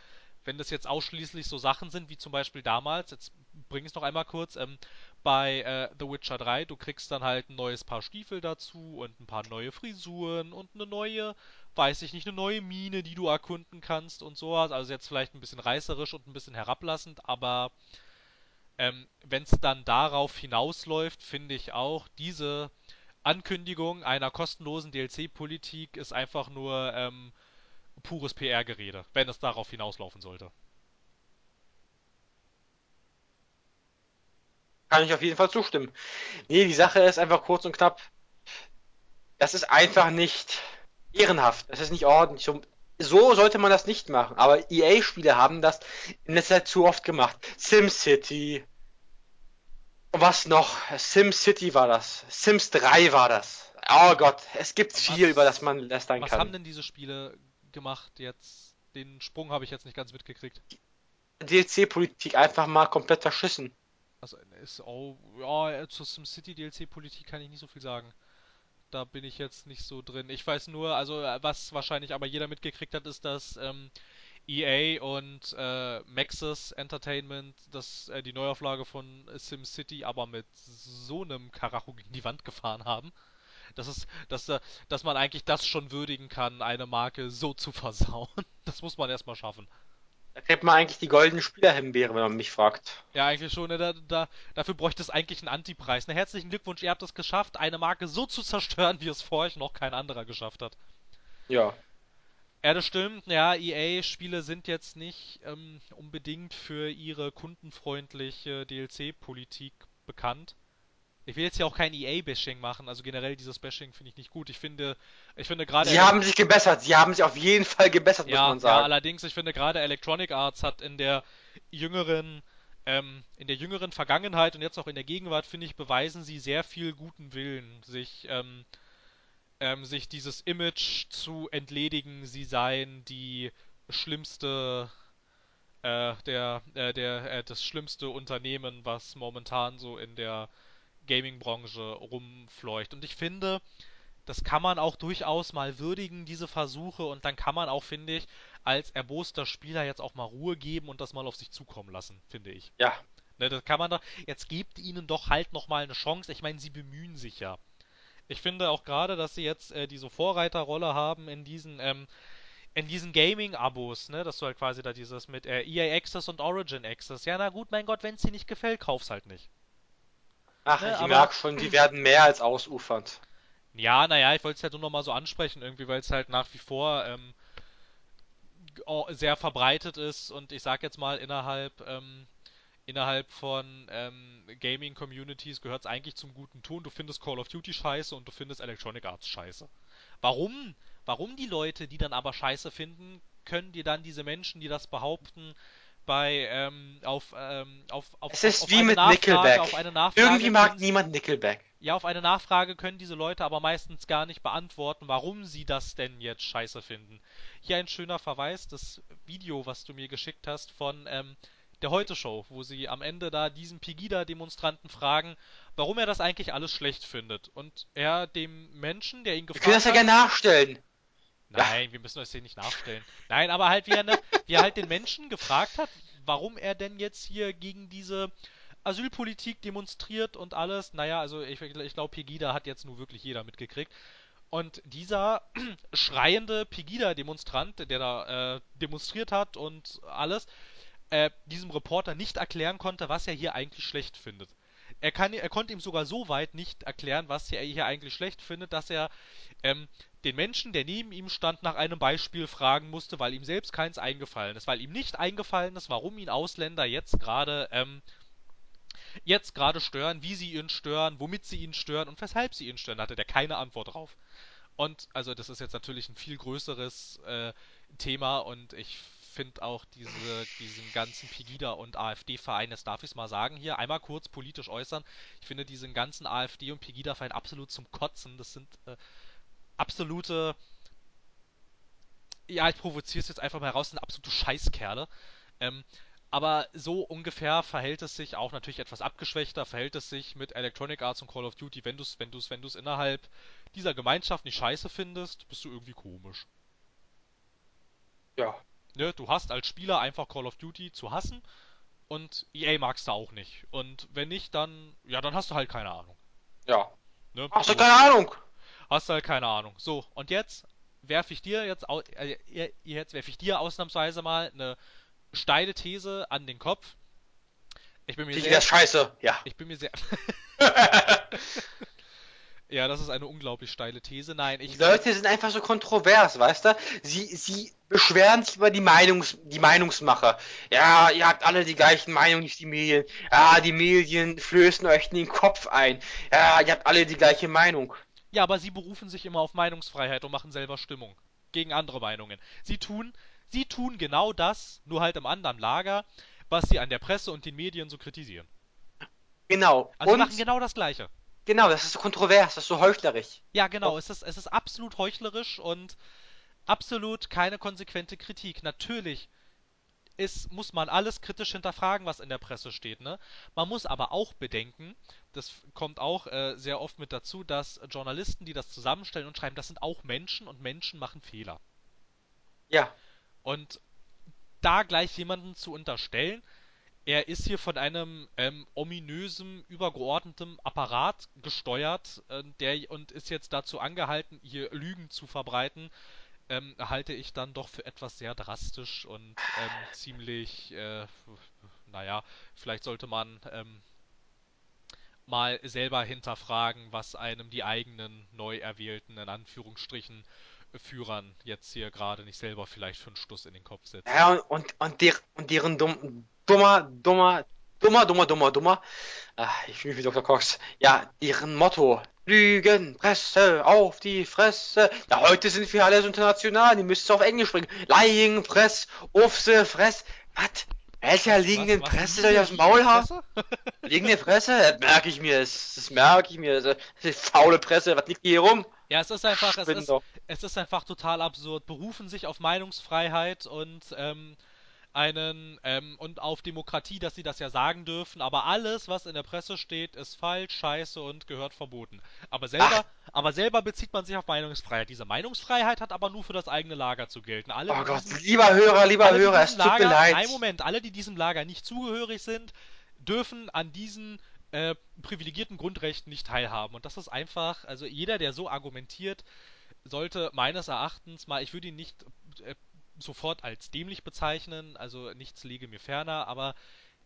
Wenn das jetzt ausschließlich so Sachen sind, wie zum Beispiel damals, jetzt bring es noch einmal kurz, ähm, bei äh, The Witcher 3, du kriegst dann halt ein neues Paar Stiefel dazu und ein paar neue Frisuren und eine neue, weiß ich nicht, eine neue Mine, die du erkunden kannst und sowas. Also jetzt vielleicht ein bisschen reißerisch und ein bisschen herablassend, aber ähm, wenn es dann darauf hinausläuft, finde ich auch, diese Ankündigung einer kostenlosen DLC-Politik ist einfach nur ähm, pures PR-Gerede, wenn es darauf hinauslaufen sollte. kann ich auf jeden Fall zustimmen. Nee, die Sache ist einfach kurz und knapp. Das ist einfach nicht ehrenhaft. Das ist nicht ordentlich. So sollte man das nicht machen. Aber EA-Spiele haben das in letzter Zeit zu oft gemacht. SimCity. Was noch? SimCity war das. Sims 3 war das. Oh Gott, es gibt was, viel, über das man lästern was kann. Was haben denn diese Spiele gemacht jetzt? Den Sprung habe ich jetzt nicht ganz mitgekriegt. DLC-Politik einfach mal komplett verschissen. Also ist auch, ja, zur SimCity DLC-Politik kann ich nicht so viel sagen. Da bin ich jetzt nicht so drin. Ich weiß nur, also was wahrscheinlich aber jeder mitgekriegt hat, ist, dass ähm, EA und äh, Maxis Entertainment das, äh, die Neuauflage von SimCity aber mit so einem Karacho gegen die Wand gefahren haben, dass es, dass, äh, dass man eigentlich das schon würdigen kann, eine Marke so zu versauen. Das muss man erstmal schaffen. Da kriegt man eigentlich die goldene Spielerhimbeere, wenn man mich fragt. Ja, eigentlich schon. Ne? Da, da, dafür bräuchte es eigentlich einen Antipreis. Ne, herzlichen Glückwunsch, ihr habt es geschafft, eine Marke so zu zerstören, wie es vor euch noch kein anderer geschafft hat. Ja. Ja, das stimmt. Ja, EA-Spiele sind jetzt nicht ähm, unbedingt für ihre kundenfreundliche DLC-Politik bekannt. Ich will jetzt ja auch kein EA-Bashing machen, also generell dieses Bashing finde ich nicht gut. Ich finde, ich finde gerade. Sie haben sich gebessert, sie haben sich auf jeden Fall gebessert, muss ja, man sagen. ja, allerdings, ich finde gerade Electronic Arts hat in der jüngeren, ähm, in der jüngeren Vergangenheit und jetzt auch in der Gegenwart, finde ich, beweisen sie sehr viel guten Willen, sich, ähm, ähm, sich dieses Image zu entledigen, sie seien die schlimmste, äh, der, äh, der, äh, das schlimmste Unternehmen, was momentan so in der Gaming-Branche rumfleucht. Und ich finde, das kann man auch durchaus mal würdigen, diese Versuche, und dann kann man auch, finde ich, als erboster Spieler jetzt auch mal Ruhe geben und das mal auf sich zukommen lassen, finde ich. Ja. Ne, das kann man doch, jetzt gebt ihnen doch halt nochmal eine Chance. Ich meine, sie bemühen sich ja. Ich finde auch gerade, dass sie jetzt äh, diese Vorreiterrolle haben in diesen, ähm, in diesen Gaming-Abos, ne, dass du halt quasi da dieses mit äh, EA Access und Origin Access. Ja, na gut, mein Gott, wenn es dir nicht gefällt, kauf's halt nicht. Ach, Ne, ich aber- merke schon, die werden mehr als ausufernd. Ja, naja, ich wollte es halt nur nochmal so ansprechen, irgendwie, weil es halt nach wie vor ähm, sehr verbreitet ist und ich sag jetzt mal, innerhalb, ähm, innerhalb von ähm, Gaming-Communities gehört es eigentlich zum guten Ton. Du findest Call of Duty scheiße und du findest Electronic Arts scheiße. Warum? Warum die Leute, die dann aber scheiße finden, können dir dann diese Menschen, die das behaupten, bei ähm, auf, ähm, auf, auf, Es auf, ist auf wie eine mit Nachfrage, Nickelback. auf eine Nachfrage Irgendwie mag niemand Nickelback. ja, auf eine Nachfrage können diese Leute aber meistens gar nicht beantworten, warum sie das denn jetzt scheiße finden. Hier ein schöner Verweis, das Video, was du mir geschickt hast von ähm, der Heute-Show, wo sie am Ende da diesen Pegida-Demonstranten fragen, warum er das eigentlich alles schlecht findet. Und er dem Menschen, der ihn Wir gefragt können das ja hat, gerne nachstellen. Nein, wir müssen das hier nicht nachstellen. Nein, aber halt wie er, ne, wie er halt den Menschen gefragt hat, warum er denn jetzt hier gegen diese Asylpolitik demonstriert und alles. Naja, also ich, ich glaube, Pegida hat jetzt nur wirklich jeder mitgekriegt. Und dieser schreiende Pegida-Demonstrant, der da äh, demonstriert hat und alles, äh, diesem Reporter nicht erklären konnte, was er hier eigentlich schlecht findet. Er, kann, er konnte ihm sogar so weit nicht erklären, was er hier eigentlich schlecht findet, dass er ähm, den Menschen, der neben ihm stand, nach einem Beispiel fragen musste, weil ihm selbst keins eingefallen ist, weil ihm nicht eingefallen ist, warum ihn Ausländer jetzt gerade ähm, jetzt gerade stören, wie sie ihn stören, womit sie ihn stören und weshalb sie ihn stören, hatte der keine Antwort drauf. Und also das ist jetzt natürlich ein viel größeres äh, Thema und ich finde auch diese, diesen ganzen Pegida und AfD-Verein, das darf ich mal sagen hier, einmal kurz politisch äußern. Ich finde diesen ganzen AfD und Pegida-Verein absolut zum Kotzen. Das sind äh, absolute, ja, ich provoziere es jetzt einfach mal heraus, sind absolute Scheißkerle. Ähm, aber so ungefähr verhält es sich auch natürlich etwas abgeschwächter, verhält es sich mit Electronic Arts und Call of Duty. Wenn du es wenn wenn innerhalb dieser Gemeinschaft nicht scheiße findest, bist du irgendwie komisch. Ja. Ne? Du hast als Spieler einfach Call of Duty zu hassen und EA magst du auch nicht. Und wenn nicht, dann, ja, dann hast du halt keine Ahnung. Ja. Ne? Hast du keine Ahnung? Hast halt keine Ahnung. So, und jetzt werfe ich dir jetzt, äh, jetzt werfe ich dir ausnahmsweise mal eine steile These an den Kopf. Ich bin mir Pegida sehr, scheiße. Ja. ich bin mir sehr, ja, das ist eine unglaublich steile These. Nein, ich, Die Leute sind einfach so kontrovers, weißt du? Sie, sie beschweren sich über die, Meinungs, die Meinungsmacher. Ja, ihr habt alle die gleichen Meinungen, nicht die Medien. Ja, die Medien flößen euch in den Kopf ein. Ja, ihr habt alle die gleiche Meinung. ja, aber sie berufen sich immer auf Meinungsfreiheit und machen selber Stimmung gegen andere Meinungen. Sie tun, sie tun genau das, nur halt im anderen Lager, was sie an der Presse und den Medien so kritisieren. Genau. Also sie Und machen genau das Gleiche. Genau, das ist so kontrovers, das ist so heuchlerisch. Ja, genau. Es, ist, es ist absolut heuchlerisch und absolut keine konsequente Kritik. Natürlich ist, muss man alles kritisch hinterfragen, was in der Presse steht. Ne? Man muss aber auch bedenken, das kommt auch äh, sehr oft mit dazu, dass Journalisten, die das zusammenstellen und schreiben, das sind auch Menschen und Menschen machen Fehler. Ja. Und da gleich jemanden zu unterstellen, er ist hier von einem ähm, ominösen, übergeordneten Apparat gesteuert, äh, der und ist jetzt dazu angehalten, hier Lügen zu verbreiten, ähm, halte ich dann doch für etwas sehr drastisch und ähm, ziemlich, äh, naja, vielleicht sollte man ähm, mal selber hinterfragen, was einem die eigenen neu erwählten, in Anführungsstrichen, Führern jetzt hier gerade nicht selber vielleicht für einen Stuss in den Kopf setzt. Ja, und, und, der, und deren dumm, dummer, dummer, dummer, dummer, dummer, dummer, ach, ich fühle mich wie Dr. Cox, ja, deren Motto, Lügen, Presse, auf die Fresse. Ja, heute sind wir alle so international, die müsst auf Englisch springen. Lying, Press, auf the Fress. Was? Welcher liegenden Was- was Presse soll ich aufs die Maul haben? Liegende Presse? Das merke ich mir, das, das merke ich mir. Das ist faule Presse, was liegt hier rum? Ja, es ist einfach, es ist, es ist einfach total absurd. Berufen sich auf Meinungsfreiheit und ähm, einen ähm, und auf Demokratie, dass sie das ja sagen dürfen, aber alles, was in der Presse steht, ist falsch, scheiße und gehört verboten. Aber selber, aber selber bezieht man sich auf Meinungsfreiheit. Diese Meinungsfreiheit hat aber nur für das eigene Lager zu gelten. Alle, Oh Gott, diesem- lieber Hörer, lieber alle, Hörer, es tut mir Lager, leid. Nein, Moment, alle, die diesem Lager nicht zugehörig sind, dürfen an diesen äh, privilegierten Grundrechten nicht teilhaben. Und das ist einfach, also jeder, der so argumentiert, sollte meines Erachtens mal, ich würde ihn nicht äh, sofort als dämlich bezeichnen, also nichts liege mir ferner, aber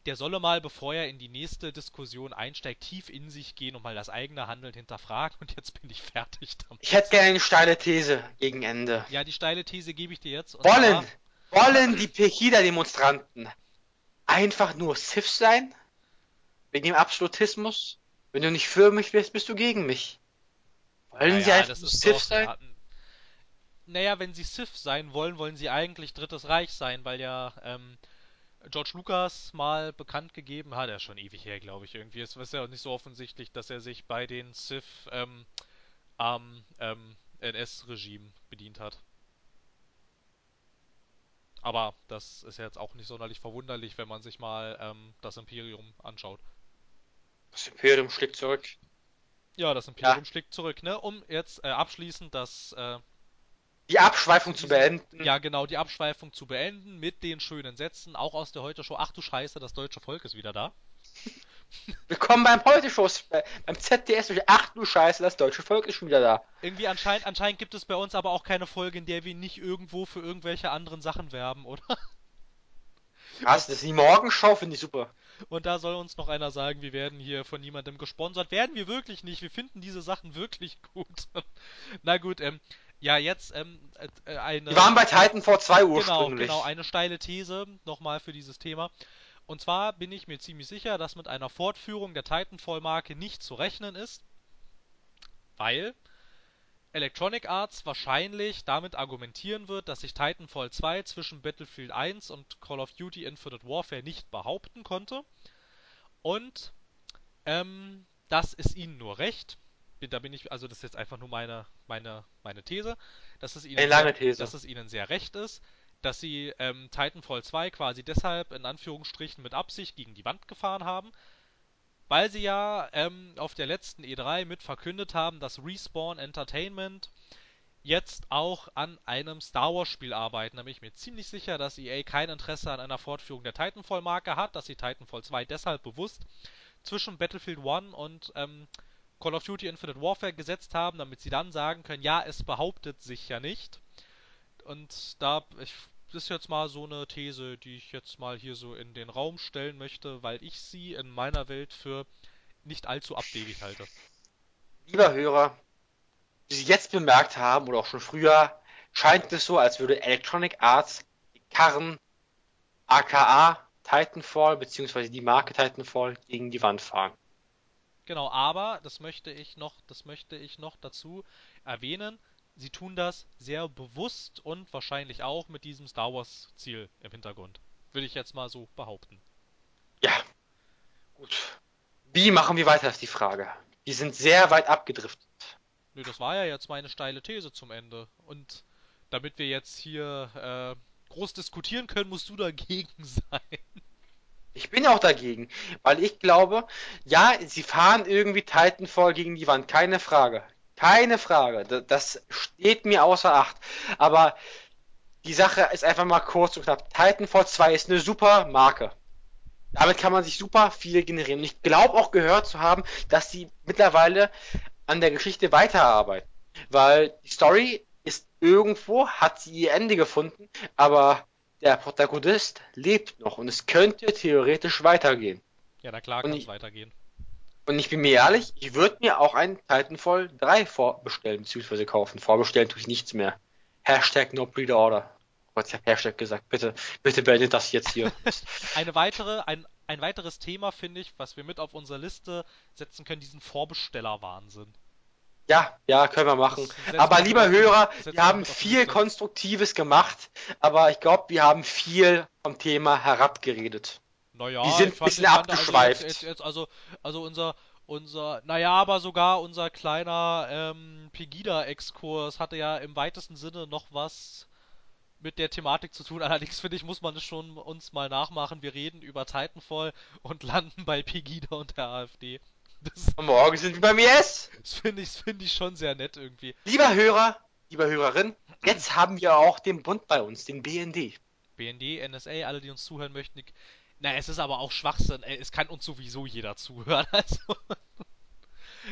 der solle mal, bevor er in die nächste Diskussion einsteigt, tief in sich gehen und mal das eigene Handeln hinterfragen. Und jetzt bin ich fertig damit. Ich hätte gerne eine steile These gegen Ende. Ja, die steile These gebe ich dir jetzt. und Wollen, zwar- wollen die Pegida-Demonstranten einfach nur Sith sein? Wegen dem Absolutismus? Wenn du nicht für mich bist, bist du gegen mich. Wollen Naja, sie einfach nur Sith sein? Ja, naja, wenn sie Sith sein wollen, wollen sie eigentlich Drittes Reich sein, weil ja ähm, George Lucas mal bekannt gegeben hat, er schon ewig her, glaube ich, irgendwie. Es ist ja auch nicht so offensichtlich, dass er sich bei den Sith ähm, am ähm, NS-Regime bedient hat. Aber das ist jetzt auch nicht sonderlich verwunderlich, wenn man sich mal ähm, das Imperium anschaut. Das Imperium schlägt zurück. Ja, das Imperium schlägt zurück, ne? Um jetzt äh, abschließend das äh, Die Abschweifung zu beenden. Ja, genau, die Abschweifung zu beenden mit den schönen Sätzen, auch aus der Heute-Show. Ach du Scheiße, das deutsche Volk ist wieder da. Willkommen beim Heute-Show, beim ZDS. Ach du Scheiße, das deutsche Volk ist schon wieder da. Irgendwie anscheinend, anscheinend gibt es bei uns aber auch keine Folge, in der wir nicht irgendwo für irgendwelche anderen Sachen werben, oder? Krass, das ist die Morgenschau, finde ich super. Und da soll uns noch einer sagen, wir werden hier von niemandem gesponsert. Werden wir wirklich nicht. Wir finden diese Sachen wirklich gut. Na gut, ähm, ja, jetzt ähm, äh, äh, eine. Die waren bei Titanfall 2 Genau, ursprünglich. genau, eine steile These nochmal für dieses Thema. Und zwar bin ich mir ziemlich sicher, dass mit einer Fortführung der Titanfall-Marke nicht zu rechnen ist, weil Electronic Arts wahrscheinlich damit argumentieren wird, dass sich Titanfall 2 zwischen Battlefield 1 und Call of Duty Infinite Warfare nicht behaupten konnte. Und ähm, das ist ihnen nur recht. Da bin ich, also das ist jetzt einfach nur meine, meine, meine These, dass es ihnen sehr, These. dass es ihnen sehr recht ist, dass sie ähm, Titanfall 2 quasi deshalb in Anführungsstrichen mit Absicht gegen die Wand gefahren haben, weil sie ja ähm, auf der letzten E3 mit verkündet haben, dass Respawn Entertainment jetzt auch an einem Star Wars Spiel arbeiten. Da bin ich mir ziemlich sicher, dass EA kein Interesse an einer Fortführung der Titanfall Marke hat, dass sie Titanfall 2 deshalb bewusst zwischen Battlefield 1 und ähm, Call of Duty Infinite Warfare gesetzt haben, damit sie dann sagen können, ja, es behauptet sich ja nicht. Und da, ich, das ist jetzt mal so eine These, die ich jetzt mal hier so in den Raum stellen möchte, weil ich sie in meiner Welt für nicht allzu abwegig halte. Lieber Hörer, wie Sie jetzt bemerkt haben oder auch schon früher, scheint es so, als würde Electronic Arts die Karren aka Titanfall bzw. die Marke Titanfall gegen die Wand fahren. Genau, aber das möchte ich noch, das möchte ich noch dazu erwähnen. Sie tun das sehr bewusst und wahrscheinlich auch mit diesem Star Wars Ziel im Hintergrund. Würde ich jetzt mal so behaupten. Ja, gut. Wie machen wir weiter, ist die Frage. Die sind sehr weit abgedriftet. Nö, das war ja jetzt meine steile These zum Ende. Und damit wir jetzt hier äh, groß diskutieren können, musst du dagegen sein. Ich bin auch dagegen, weil ich glaube, ja, sie fahren irgendwie Titanfall gegen die Wand, keine Frage. Keine Frage. Da- Das steht mir außer Acht. Aber die Sache ist einfach mal kurz und knapp. Titanfall 2 ist eine super Marke. Damit kann man sich super viel generieren. Und ich glaube auch gehört zu haben, dass sie mittlerweile an der Geschichte weiterarbeiten. Weil die Story ist irgendwo, hat sie ihr Ende gefunden, aber der Protagonist lebt noch und es könnte theoretisch weitergehen. Ja, na klar kann es weitergehen. Und ich bin mir ehrlich, ich würde mir auch einen Titanfall 3 vorbestellen bzw. kaufen. Vorbestellen tue ich nichts mehr. Hashtag no pre-order. Gott, ich habe Hashtag gesagt. Bitte, bitte beendet das jetzt hier. Eine weitere, ein, ein weiteres Thema, finde ich, was wir mit auf unsere Liste setzen können, diesen Vorbestellerwahnsinn. Ja, ja, können wir machen. Aber wir lieber Hörer, wir wir haben viel. Konstruktives gemacht, aber ich glaube, wir haben viel vom Thema herabgeredet. Naja, Die sind fand, bisschen fand, abgeschweift. Also, jetzt, jetzt, also, also unser, unser, naja, aber sogar unser kleiner ähm, Pegida-Exkurs hatte ja im weitesten Sinne noch was mit der Thematik zu tun. Allerdings finde ich, muss man es schon uns mal nachmachen. Wir reden über Titanfall und landen bei Pegida und der AfD. Das, morgen sind wir beim IS. das finde ich, finde ich schon sehr nett irgendwie. Lieber Hörer, lieber Hörerin, jetzt haben wir auch den Bund bei uns, den BND. BND, NSA, alle, die uns zuhören möchten. Na, es ist aber auch Schwachsinn. Ey, Es kann uns sowieso jeder zuhören. Also,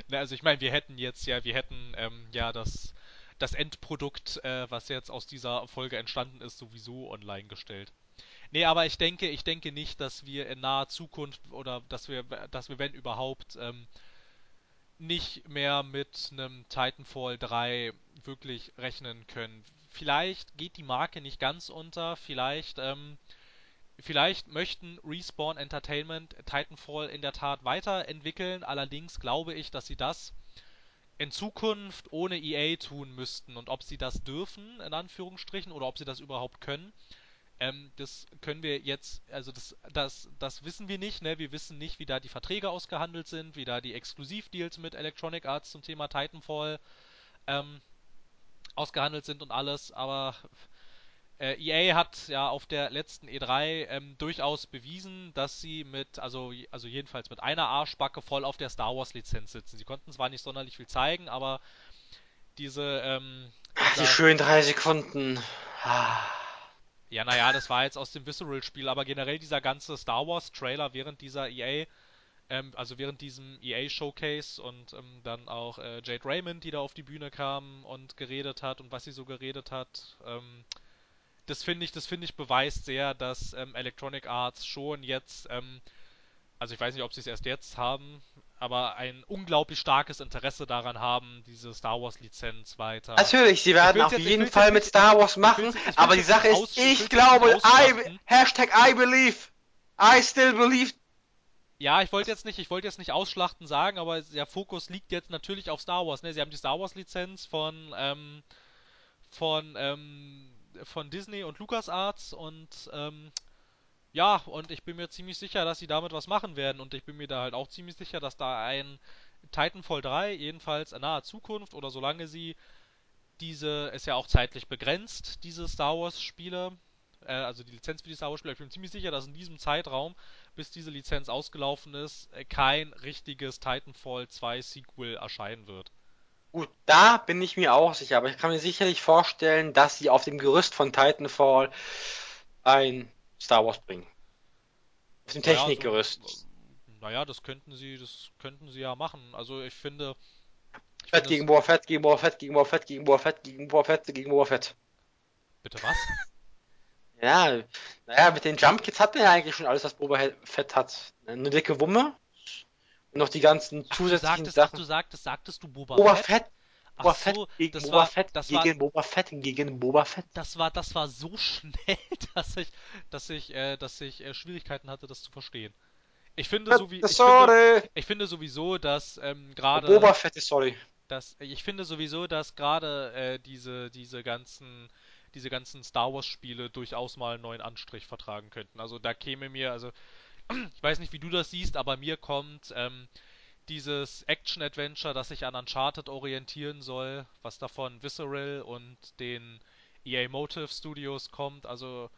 Na, also ich meine, wir hätten jetzt ja, wir hätten ähm, ja das, das Endprodukt, äh, was jetzt aus dieser Folge entstanden ist, sowieso online gestellt. Nee, aber ich denke, ich denke nicht, dass wir in naher Zukunft oder dass wir, dass wir, wenn überhaupt, ähm, nicht mehr mit einem Titanfall 3 wirklich rechnen können. Vielleicht geht die Marke nicht ganz unter, vielleicht, ähm, vielleicht möchten Respawn Entertainment Titanfall in der Tat weiterentwickeln, allerdings glaube ich, dass sie das in Zukunft ohne EA tun müssten und ob sie das dürfen, in Anführungsstrichen, oder ob sie das überhaupt können, ähm, das können wir jetzt, also das, das, das wissen wir nicht, ne? Wir wissen nicht, wie da die Verträge ausgehandelt sind, wie da die Exklusivdeals mit Electronic Arts zum Thema Titanfall ähm, ausgehandelt sind und alles, aber äh, EA hat ja auf der letzten E3 ähm, durchaus bewiesen, dass sie mit, also, also jedenfalls mit einer Arschbacke voll auf der Star Wars Lizenz sitzen. Sie konnten zwar nicht sonderlich viel zeigen, aber diese, ähm, Ach, die schönen drei Sekunden. Ah. Ja, naja, das war jetzt aus dem Visceral-Spiel, aber generell dieser ganze Star Wars-Trailer während dieser EA, ähm, also während diesem EA-Showcase und ähm, dann auch äh, Jade Raymond, die da auf die Bühne kam und geredet hat und was sie so geredet hat, ähm, das finde ich, das finde ich beweist sehr, dass ähm, Electronic Arts schon jetzt, ähm, also ich weiß nicht, ob sie es erst jetzt haben, aber ein unglaublich starkes Interesse daran haben, diese Star Wars-Lizenz weiter. Natürlich, sie werden auf jetzt- ich jeden Fall mit Star Wars machen, ich will's aber die Sache ist, ich ich glaube, I. Hashtag I believe. I still believe. Ja, ich wollte jetzt nicht, ich wollte jetzt nicht ausschlachten sagen, aber der Fokus liegt jetzt natürlich auf Star Wars. Ne? Sie haben die Star Wars Lizenz von ähm, von ähm, von Disney und LucasArts und ähm, ja, und ich bin mir ziemlich sicher, dass sie damit was machen werden und ich bin mir da halt auch ziemlich sicher, dass da ein Titanfall 3 jedenfalls in naher Zukunft oder solange sie diese ist ja auch zeitlich begrenzt, diese Star Wars Spiele, äh, also die Lizenz für die Star Wars Spiele, ich bin mir ziemlich sicher, dass in diesem Zeitraum bis diese Lizenz ausgelaufen ist, äh, kein richtiges Titanfall 2 Sequel erscheinen wird. Gut, da bin ich mir auch sicher, aber ich kann mir sicherlich vorstellen, dass sie auf dem Gerüst von Titanfall ein Star Wars bringen. Auf dem Naja, Technikgerüst. So, naja, das könnten sie, das könnten sie ja machen. Also ich finde. Ich Fett finde gegen Boba Fett, gegen Boba Fett, gegen Boba Fett, gegen Boba Fett, gegen Boba Fett, gegen Boba Fett. Bitte was? Ja, naja, mit den Jump Kits hat man ja eigentlich schon alles, was Boba Fett hat. Eine dicke Wumme und noch die ganzen Ach, du zusätzlichen sagtest, ach, Sachen. du sagtest, sagtest du Boba, Boba Fett? Fett, Ach Boba Fett so, gegen das Boba war, Fett, das war, gegen Boba Fett, gegen Boba Fett. das war, das war so schnell, dass ich, dass ich, äh, dass ich äh, Schwierigkeiten hatte, das zu verstehen. Ich finde, so wie, ich finde, sorry. ich finde sowieso, dass ähm, gerade Boba Fett ist sorry. dass ich finde sowieso, dass gerade äh, diese diese ganzen diese ganzen Star Wars Spiele durchaus mal einen neuen Anstrich vertragen könnten. Also da käme mir also ich weiß nicht, wie du das siehst, aber mir kommt ähm, dieses Action Adventure, das sich an Uncharted orientieren soll, was davon Visceral und den EA Motive Studios kommt, also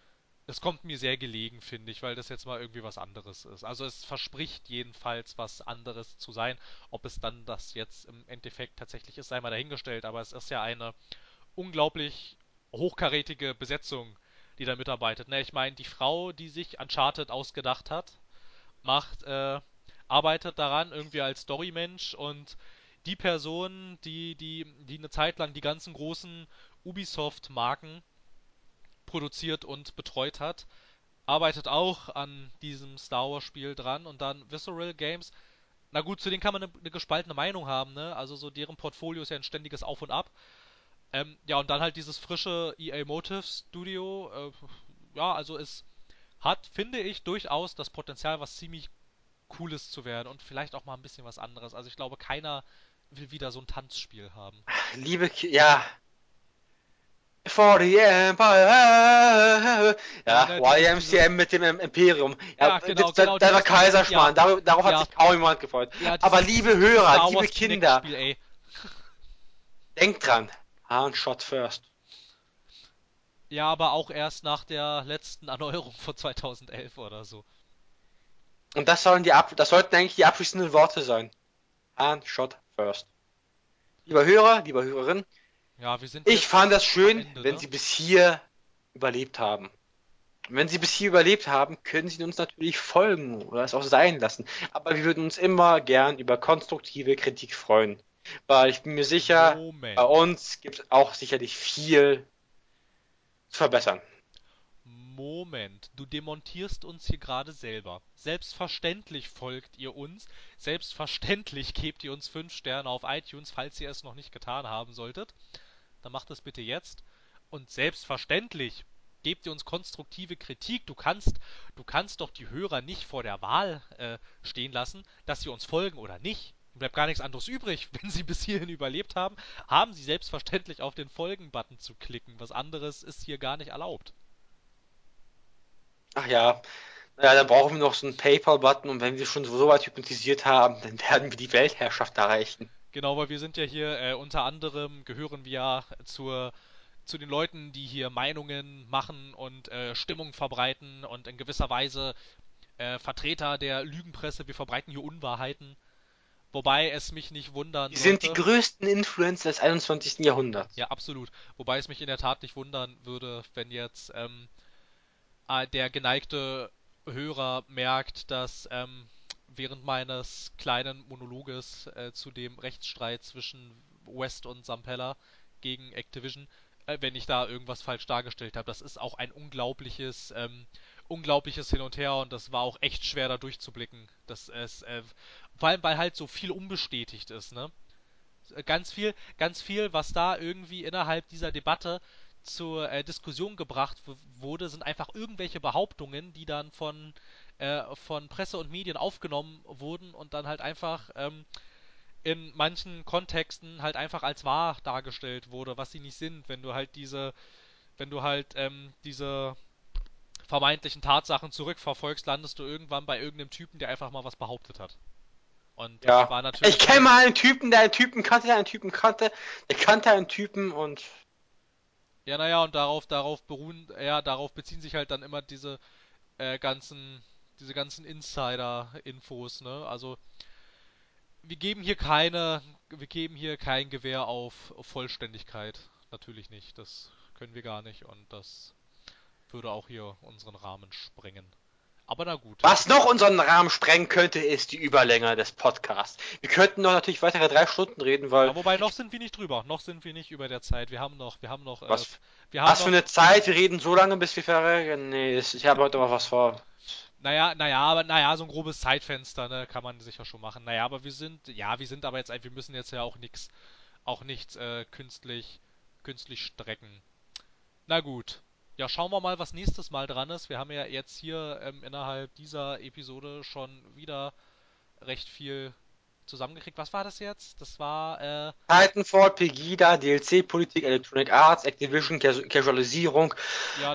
es kommt mir sehr gelegen, finde ich, weil das jetzt mal irgendwie was anderes ist. Also es verspricht jedenfalls was anderes zu sein. Ob es dann das jetzt im Endeffekt tatsächlich ist, sei mal dahingestellt, aber es ist ja eine unglaublich hochkarätige Besetzung, die da mitarbeitet. Ne? Ich meine, die Frau, die sich Uncharted ausgedacht hat, macht, äh, arbeitet daran irgendwie als Storymensch und die Person, die, die, die eine Zeit lang die ganzen großen Ubisoft-Marken produziert und betreut hat, arbeitet auch an diesem Star Wars Spiel dran und dann Visceral Games. Na gut, zu denen kann man eine, eine gespaltene Meinung haben, ne? Also so deren Portfolio ist ja ein ständiges Auf und Ab. Ähm, ja, und dann halt dieses frische EA Motive Studio. Äh, ja, also es hat, finde ich, durchaus das Potenzial, was ziemlich Cooles zu werden und vielleicht auch mal ein bisschen was anderes. Also ich glaube, keiner will wieder so ein Tanzspiel haben. Liebe, Ki ja. For the Empire. Ja, ne, YMCM dieses- mit dem Im- Imperium. Ja, Ja, genau, genau, das war Kaiserschmarrn. ja. Darauf, darauf Ja. hat sich kaum jemand gefreut. Ja, Aber liebe Hörer, liebe Kinder, denkt dran. Hahn shot first. Ja, aber auch erst nach der letzten Erneuerung von 2011 oder so. Und das sollen die Ab das sollten eigentlich die abschließenden Worte sein. Hahn shot first. Lieber Hörer, lieber Hörerin, Ja, wir sind ich fand das schön, Ende, wenn ne? Sie bis hier überlebt haben. Und wenn Sie bis hier überlebt haben, können Sie uns natürlich folgen oder es auch sein lassen. Aber wir würden uns immer gern über konstruktive Kritik freuen. Weil ich bin mir sicher, Moment. bei uns gibt es auch sicherlich viel zu verbessern. Moment, du demontierst uns hier gerade selber. Selbstverständlich folgt ihr uns. Selbstverständlich gebt ihr uns 5 Sterne auf iTunes, falls ihr es noch nicht getan haben solltet. Dann macht es bitte jetzt. Und selbstverständlich gebt ihr uns konstruktive Kritik. Du kannst, du kannst doch die Hörer nicht vor der Wahl äh, stehen lassen, dass sie uns folgen oder nicht. Bleibt gar nichts anderes übrig. Wenn sie bis hierhin überlebt haben, haben sie selbstverständlich auf den Folgen-Button zu klicken. Was anderes ist hier gar nicht erlaubt. Ach ja, naja, dann brauchen wir noch so einen PayPal-Button und wenn wir schon so weit hypnotisiert haben, dann werden wir die Weltherrschaft erreichen. Genau, weil wir sind ja hier äh, unter anderem gehören wir ja zur zu den Leuten, die hier Meinungen machen und äh, Stimmung verbreiten und in gewisser Weise äh, Vertreter der Lügenpresse. Wir verbreiten hier Unwahrheiten. Wobei es mich nicht wundern Die sind die größten Influencer des 21. Jahrhunderts. Ja, absolut. Wobei es mich in der Tat nicht wundern würde, wenn jetzt ähm, äh, der geneigte Hörer merkt, dass ähm, während meines kleinen Monologes äh, zu dem Rechtsstreit zwischen West und Sampella gegen Activision, äh, wenn ich da irgendwas falsch dargestellt habe. Das ist auch ein unglaubliches, ähm, unglaubliches Hin und Her und das war auch echt schwer da durchzublicken. Das ist, äh, vor allem weil halt so viel unbestätigt ist, ne? ganz viel, ganz viel, was da irgendwie innerhalb dieser Debatte zur äh, Diskussion gebracht wurde, sind einfach irgendwelche Behauptungen, die dann von, äh, von Presse und Medien aufgenommen wurden und dann halt einfach ähm, in manchen Kontexten halt einfach als wahr dargestellt wurde, was sie nicht sind, wenn du halt diese, wenn du halt ähm, diese vermeintlichen Tatsachen zurückverfolgst, landest du irgendwann bei irgendeinem Typen, der einfach mal was behauptet hat. Und das Ja. war natürlich. Ich kenne mal einen Typen, der einen Typen kannte, der einen Typen kannte, der kannte einen Typen und Ja, naja, und darauf, darauf beruhen, ja, darauf beziehen sich halt dann immer diese äh, ganzen, diese ganzen Insider-Infos, ne? Also, wir geben hier keine, wir geben hier kein Gewehr auf Vollständigkeit. Natürlich nicht. Das können wir gar nicht und das würde auch hier unseren Rahmen sprengen. Aber na gut. was noch unseren Rahmen sprengen könnte, ist die Überlänge des Podcasts. Wir könnten noch natürlich weitere drei Stunden reden, weil Ja, wobei noch sind wir nicht drüber. Noch sind wir nicht über der Zeit. Wir haben noch, wir haben noch, äh, Was- wir haben was noch, für eine Zeit, wir reden so lange, bis wir verrecken. Nee, ich habe heute noch was vor. Naja, naja, aber naja, so ein grobes Zeitfenster, ne, kann man sicher schon machen. Naja, aber wir sind, ja, wir sind aber jetzt, ein- wir müssen jetzt ja auch nichts, auch nichts äh, künstlich, künstlich strecken. Na gut. Ja, schauen wir mal, was nächstes Mal dran ist. Wir haben ja jetzt hier ähm, innerhalb dieser Episode schon wieder recht viel zusammengekriegt. Was war das jetzt? Das war, äh, Titanfall, Pegida, DLC-Politik, Electronic Arts, Activision, Casu Casualisierung, ja,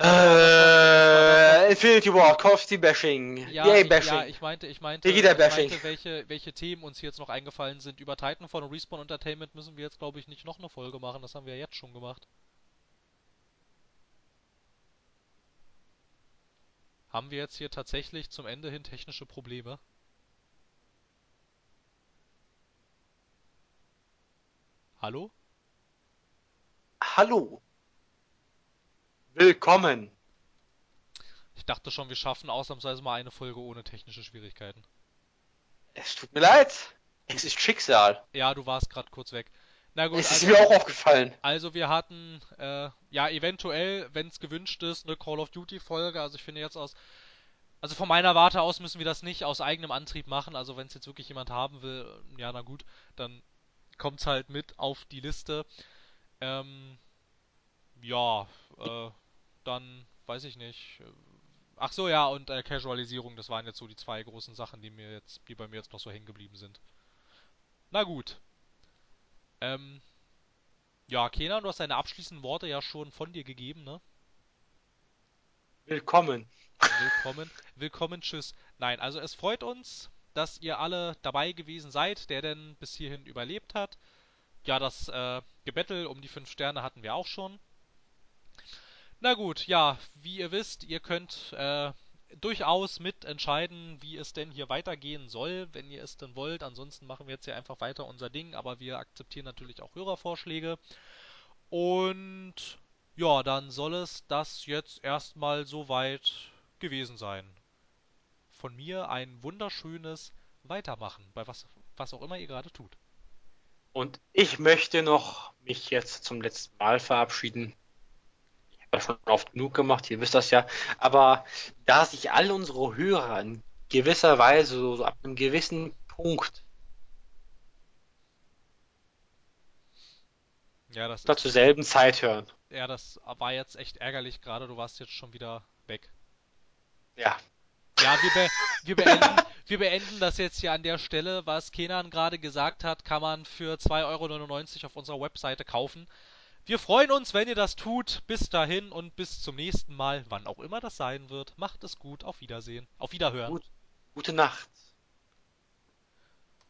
äh, Infinity War, Call of Duty Bashing, Ja, EA ich, Bashing. ja, ich meinte, ich meinte, Pegida Bashing. meinte welche, welche Themen uns hier jetzt noch eingefallen sind. Über Titanfall und Respawn Entertainment müssen wir jetzt, glaube ich, nicht noch eine Folge machen. Das haben wir ja jetzt schon gemacht. Haben wir jetzt hier tatsächlich zum Ende hin technische Probleme? Hallo? Hallo. Willkommen. Ich dachte schon, wir schaffen ausnahmsweise mal eine Folge ohne technische Schwierigkeiten. Es tut mir leid. Es ist Schicksal. Ja, du warst gerade kurz weg. Na gut, Es ist also, mir auch aufgefallen. also wir hatten, äh, ja, eventuell, wenn es gewünscht ist, eine Call of Duty Folge. Also ich finde jetzt aus, also von meiner Warte aus müssen wir das nicht aus eigenem Antrieb machen. Also wenn es jetzt wirklich jemand haben will, ja, na gut, dann kommt's halt mit auf die Liste. Ähm, ja, äh, dann weiß ich nicht. Ach so, ja, und äh, Casualisierung, das waren jetzt so die zwei großen Sachen, die mir jetzt, die bei mir jetzt noch so hängen geblieben sind. Na gut. Ähm, ja, Kenan, du hast deine abschließenden Worte ja schon von dir gegeben, ne? Willkommen. Willkommen, willkommen, tschüss. Nein, also es freut uns, dass ihr alle dabei gewesen seid, der denn bis hierhin überlebt hat. Ja, das äh, Gebettel um die fünf Sterne hatten wir auch schon. Na gut, ja, wie ihr wisst, ihr könnt äh, durchaus mitentscheiden, wie es denn hier weitergehen soll, wenn ihr es denn wollt. Ansonsten machen wir jetzt hier einfach weiter unser Ding, aber wir akzeptieren natürlich auch Hörervorschläge. Und ja, dann soll es das jetzt erstmal soweit gewesen sein. Von mir ein wunderschönes Weitermachen, bei was, was auch immer ihr gerade tut. Und ich möchte noch mich jetzt zum letzten Mal verabschieden. Schon oft genug gemacht, ihr wisst das ja. Aber da sich alle unsere Hörer in gewisser Weise, so, so ab einem gewissen Punkt, Ja, das zur selben Zeit hören. ja, das war jetzt echt ärgerlich gerade. Du warst jetzt schon wieder weg. Ja, Ja, wir, be wir, beenden, wir beenden das jetzt hier an der Stelle. Was Kenan gerade gesagt hat, kann man für 2,99 Euro auf unserer Webseite kaufen. Wir freuen uns, wenn ihr das tut. Bis dahin und bis zum nächsten Mal, wann auch immer das sein wird. Macht es gut. Auf Wiedersehen. Auf Wiederhören. gut, gute Nacht.